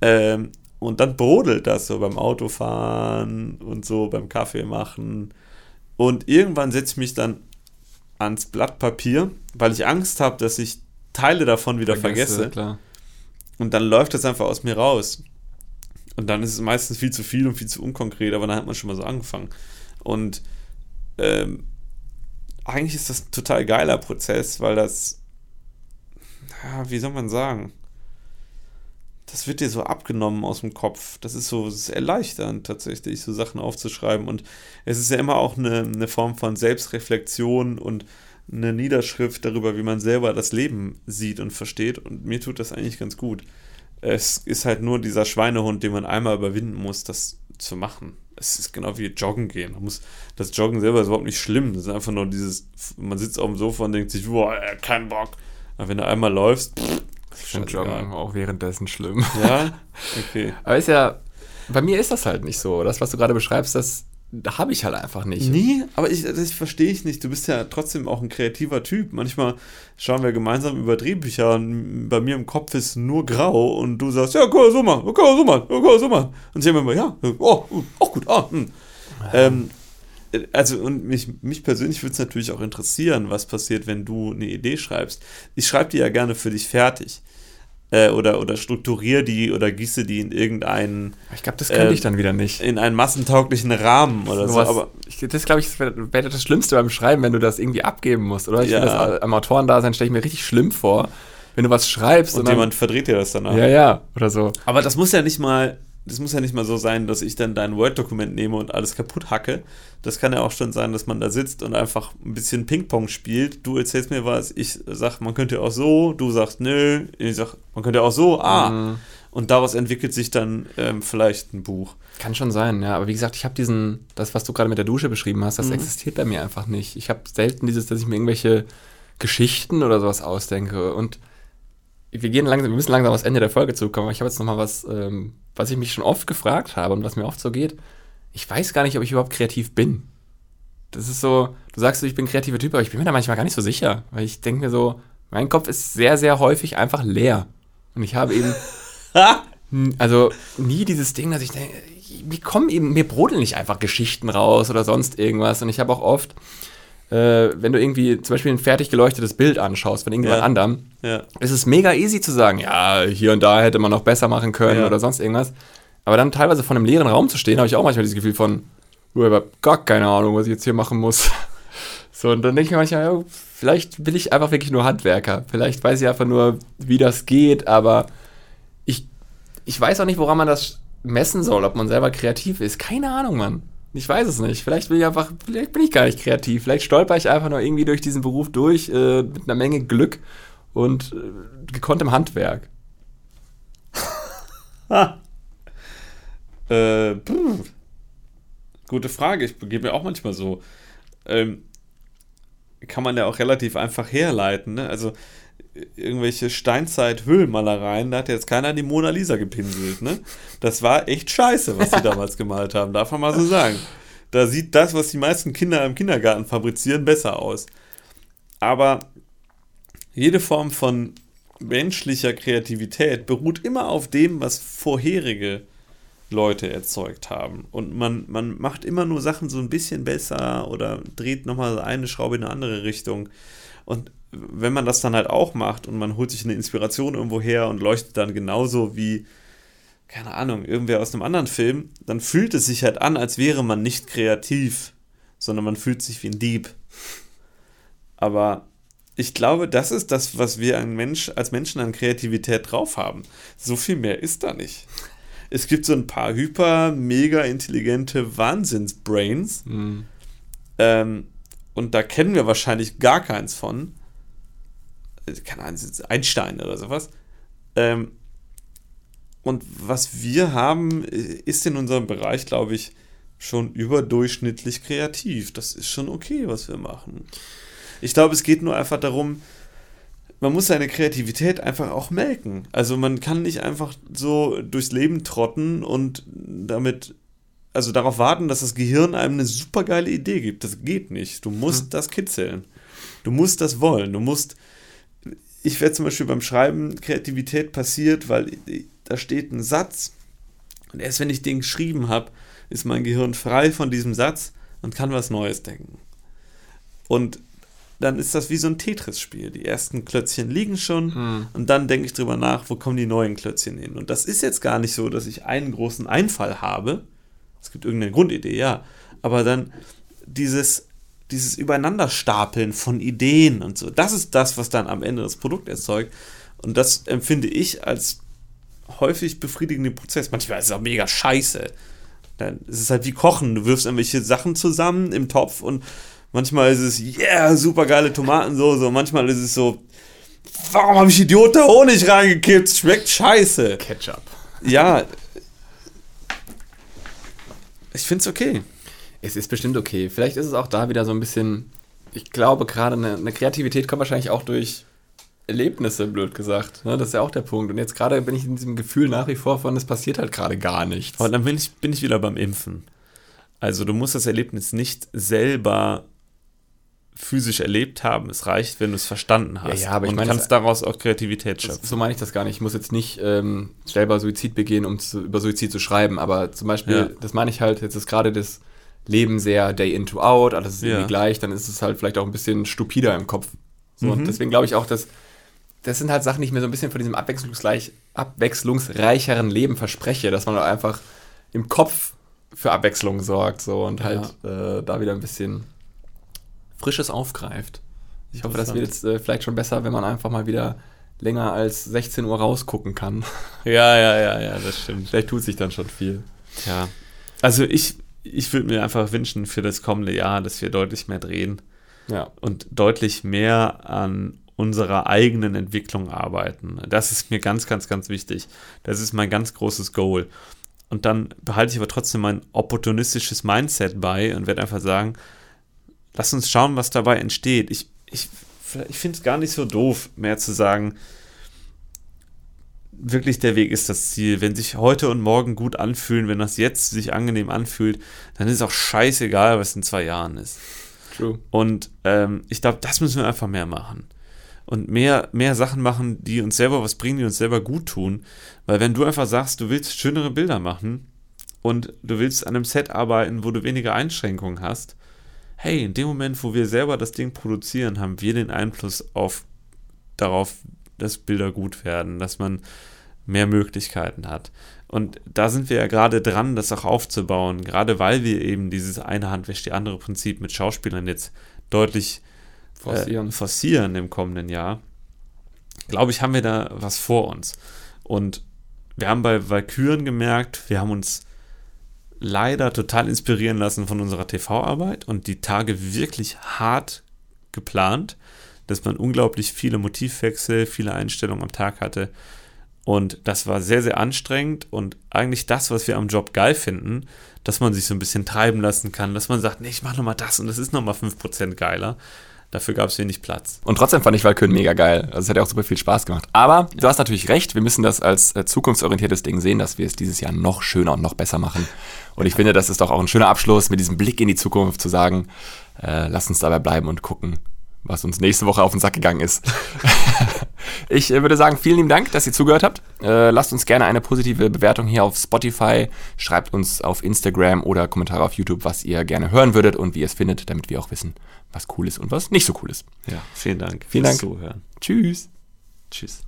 Ähm, und dann brodelt das so beim Autofahren und so beim Kaffee machen. Und irgendwann setze ich mich dann ans Blatt Papier, weil ich Angst habe, dass ich Teile davon wieder Vergesse. vergesse. Klar. Und dann läuft das einfach aus mir raus. Und dann ist es meistens viel zu viel und viel zu unkonkret, aber dann hat man schon mal so angefangen. Und ähm, eigentlich ist das ein total geiler Prozess, weil das, ja, wie soll man sagen, das wird dir so abgenommen aus dem Kopf. Das ist so das ist erleichternd tatsächlich, so Sachen aufzuschreiben. Und es ist ja immer auch eine, eine Form von Selbstreflexion und eine Niederschrift darüber, wie man selber das Leben sieht und versteht. Und mir tut das eigentlich ganz gut. Es ist halt nur dieser Schweinehund, den man einmal überwinden muss, das zu machen. Es ist genau wie Joggen gehen. Man muss, das Joggen selber ist überhaupt nicht schlimm. Das ist einfach nur dieses, man sitzt auf dem Sofa und denkt sich, boah, kein Bock. Aber wenn du einmal läufst, pff, ich finde Joggen auch währenddessen schlimm. Ja? Okay. Aber ist ja, bei mir ist das halt nicht so. Das, was du gerade beschreibst, das da habe ich halt einfach nicht. Nie, aber ich, das verstehe ich nicht. Du bist ja trotzdem auch ein kreativer Typ. Manchmal schauen wir gemeinsam über Drehbücher und bei mir im Kopf ist nur grau und du sagst, ja, cool, so mal, cool, so mal, cool, so mal. Und ich immer, ja, oh, auch gut, ah, hm. ähm, also und mich, mich persönlich würde es natürlich auch interessieren, was passiert, wenn du eine Idee schreibst. Ich schreibe die ja gerne für dich fertig. Äh, oder, oder strukturiere die oder gieße die in irgendeinen. Ich glaube, das könnte äh, ich dann wieder nicht. In einen massentauglichen Rahmen oder so. so. Aber ich, das glaube ich, wäre wär das Schlimmste beim Schreiben, wenn du das irgendwie abgeben musst, oder? Ich ja. das am Autorendasein stelle ich mir richtig schlimm vor, wenn du was schreibst und, und dann, jemand verdreht dir das danach. Ja, ja, oder so. Aber das muss ja nicht mal das muss ja nicht mal so sein, dass ich dann dein Word-Dokument nehme und alles kaputt hacke. Das kann ja auch schon sein, dass man da sitzt und einfach ein bisschen Ping-Pong spielt. Du erzählst mir was, ich sag, man könnte auch so, du sagst nö, ich sag, man könnte auch so, ah. Mhm. Und daraus entwickelt sich dann ähm, vielleicht ein Buch. Kann schon sein, ja. Aber wie gesagt, ich habe diesen, das, was du gerade mit der Dusche beschrieben hast, das mhm. existiert bei mir einfach nicht. Ich habe selten dieses, dass ich mir irgendwelche Geschichten oder sowas ausdenke. Und wir gehen langsam, wir müssen langsam aufs Ende der Folge zukommen, aber ich habe jetzt noch mal was, ähm, was ich mich schon oft gefragt habe und was mir oft so geht. Ich weiß gar nicht, ob ich überhaupt kreativ bin. Das ist so, du sagst, ich bin ein kreativer Typ, aber ich bin mir da manchmal gar nicht so sicher, weil ich denke mir so, mein Kopf ist sehr, sehr häufig einfach leer. Und ich habe eben, also nie dieses Ding, dass ich denke, mir kommen eben, mir brodeln nicht einfach Geschichten raus oder sonst irgendwas. Und ich habe auch oft, äh, wenn du irgendwie zum Beispiel ein fertig geleuchtetes Bild anschaust von irgendjemand ja. anderem, ja. ist es mega easy zu sagen, ja, hier und da hätte man noch besser machen können ja. oder sonst irgendwas. Aber dann teilweise vor einem leeren Raum zu stehen, habe ich auch manchmal dieses Gefühl von, ich habe gar keine Ahnung, was ich jetzt hier machen muss. So, und dann denke ich mir manchmal, ja, vielleicht bin ich einfach wirklich nur Handwerker. Vielleicht weiß ich einfach nur, wie das geht, aber ich, ich weiß auch nicht, woran man das messen soll, ob man selber kreativ ist. Keine Ahnung, Mann. Ich weiß es nicht. Vielleicht bin ich einfach, vielleicht bin ich gar nicht kreativ. Vielleicht stolper ich einfach nur irgendwie durch diesen Beruf durch äh, mit einer Menge Glück und äh, gekonntem Handwerk. äh, Gute Frage. Ich gebe mir auch manchmal so. Ähm, kann man ja auch relativ einfach herleiten. Ne? Also irgendwelche Steinzeit-Höhlenmalereien, da hat jetzt keiner die Mona Lisa gepinselt, ne? Das war echt scheiße, was sie damals gemalt haben, darf man mal so sagen. Da sieht das, was die meisten Kinder im Kindergarten fabrizieren, besser aus. Aber jede Form von menschlicher Kreativität beruht immer auf dem, was vorherige Leute erzeugt haben. Und man, man macht immer nur Sachen so ein bisschen besser oder dreht nochmal eine Schraube in eine andere Richtung. Und wenn man das dann halt auch macht und man holt sich eine Inspiration irgendwo her und leuchtet dann genauso wie, keine Ahnung, irgendwer aus einem anderen Film, dann fühlt es sich halt an, als wäre man nicht kreativ, sondern man fühlt sich wie ein Dieb. Aber ich glaube, das ist das, was wir Mensch, als Menschen an Kreativität drauf haben. So viel mehr ist da nicht. Es gibt so ein paar hyper, mega intelligente Wahnsinnsbrains. Mhm. Ähm, und da kennen wir wahrscheinlich gar keins von. Keine Ahnung, Einstein oder sowas. Ähm, und was wir haben, ist in unserem Bereich, glaube ich, schon überdurchschnittlich kreativ. Das ist schon okay, was wir machen. Ich glaube, es geht nur einfach darum, man muss seine Kreativität einfach auch melken. Also man kann nicht einfach so durchs Leben trotten und damit, also darauf warten, dass das Gehirn einem eine super geile Idee gibt. Das geht nicht. Du musst hm. das kitzeln. Du musst das wollen. Du musst. Ich werde zum Beispiel beim Schreiben, Kreativität passiert, weil da steht ein Satz und erst wenn ich den geschrieben habe, ist mein Gehirn frei von diesem Satz und kann was Neues denken. Und dann ist das wie so ein Tetris-Spiel. Die ersten Klötzchen liegen schon hm. und dann denke ich drüber nach, wo kommen die neuen Klötzchen hin. Und das ist jetzt gar nicht so, dass ich einen großen Einfall habe. Es gibt irgendeine Grundidee, ja. Aber dann dieses, dieses Übereinanderstapeln von Ideen und so, das ist das, was dann am Ende das Produkt erzeugt. Und das empfinde ich als häufig befriedigenden Prozess. Manchmal ist es auch mega scheiße. Dann ist es halt wie Kochen. Du wirfst irgendwelche Sachen zusammen im Topf und Manchmal ist es, yeah, super geile Tomatensoße. Und manchmal ist es so, warum habe ich Idiot da Honig reingekippt? Schmeckt scheiße. Ketchup. Ja. Ich finde es okay. Es ist bestimmt okay. Vielleicht ist es auch da wieder so ein bisschen, ich glaube gerade eine, eine Kreativität kommt wahrscheinlich auch durch Erlebnisse, blöd gesagt. Ne? Das ist ja auch der Punkt. Und jetzt gerade bin ich in diesem Gefühl nach wie vor von, es passiert halt gerade gar nichts. Aber dann bin ich, bin ich wieder beim Impfen. Also du musst das Erlebnis nicht selber physisch erlebt haben. Es reicht, wenn du es verstanden hast. Ja, ja aber und ich meine, kannst daraus auch Kreativität schöpfen. So meine ich das gar nicht. Ich muss jetzt nicht ähm, selber Suizid begehen, um zu, über Suizid zu schreiben. Aber zum Beispiel, ja. das meine ich halt, jetzt ist gerade das Leben sehr day in to out, alles ist irgendwie gleich, dann ist es halt vielleicht auch ein bisschen stupider im Kopf. So, mhm. Und deswegen glaube ich auch, dass das sind halt Sachen, die ich mir so ein bisschen von diesem abwechslungsreich, abwechslungsreicheren Leben verspreche, dass man einfach im Kopf für Abwechslung sorgt so und halt äh, da wieder ein bisschen Frisches aufgreift. Ich hoffe, das wird jetzt äh, vielleicht schon besser, wenn man einfach mal wieder länger als 16 Uhr rausgucken kann. Ja, ja, ja, ja, das stimmt. Vielleicht tut sich dann schon viel. Ja. Also ich, ich würde mir einfach wünschen für das kommende Jahr, dass wir deutlich mehr drehen. Ja. Und deutlich mehr an unserer eigenen Entwicklung arbeiten. Das ist mir ganz, ganz, ganz wichtig. Das ist mein ganz großes Goal. Und dann behalte ich aber trotzdem mein opportunistisches Mindset bei und werde einfach sagen, lass uns schauen, was dabei entsteht. Ich, ich, ich finde es gar nicht so doof, mehr zu sagen, wirklich der Weg ist das Ziel. Wenn sich heute und morgen gut anfühlen, wenn das jetzt sich angenehm anfühlt, dann ist es auch scheißegal, was in zwei Jahren ist. True. Und ähm, ich glaube, das müssen wir einfach mehr machen. Und mehr, mehr Sachen machen, die uns selber was bringen, die uns selber gut tun. Weil wenn du einfach sagst, du willst schönere Bilder machen und du willst an einem Set arbeiten, wo du weniger Einschränkungen hast, hey, in dem Moment, wo wir selber das Ding produzieren, haben wir den Einfluss auf darauf, dass Bilder gut werden, dass man mehr Möglichkeiten hat. Und da sind wir ja gerade dran, das auch aufzubauen, gerade weil wir eben dieses eine Hand wäscht die andere Prinzip mit Schauspielern jetzt deutlich forcieren, äh, forcieren im kommenden Jahr. Glaube ich, haben wir da was vor uns. Und wir haben bei Valkyren gemerkt, wir haben uns leider total inspirieren lassen von unserer TV-Arbeit und die Tage wirklich hart geplant, dass man unglaublich viele Motivwechsel, viele Einstellungen am Tag hatte. Und das war sehr, sehr anstrengend und eigentlich das, was wir am Job geil finden, dass man sich so ein bisschen treiben lassen kann, dass man sagt, nee, ich mach nochmal das und das ist nochmal 5% geiler. Dafür gab es wenig Platz. Und trotzdem fand ich Valkyrie mega geil. Also es hat ja auch super viel Spaß gemacht. Aber du hast natürlich recht, wir müssen das als äh, zukunftsorientiertes Ding sehen, dass wir es dieses Jahr noch schöner und noch besser machen. Und ich finde, das ist doch auch ein schöner Abschluss mit diesem Blick in die Zukunft zu sagen, äh, lass uns dabei bleiben und gucken, was uns nächste Woche auf den Sack gegangen ist. Ich äh, würde sagen, vielen lieben Dank, dass ihr zugehört habt. Äh, lasst uns gerne eine positive Bewertung hier auf Spotify. Schreibt uns auf Instagram oder Kommentare auf YouTube, was ihr gerne hören würdet und wie ihr es findet, damit wir auch wissen, was cool ist und was nicht so cool ist. Ja, vielen Dank Vielen fürs Dank. Zuhören. Tschüss. Tschüss.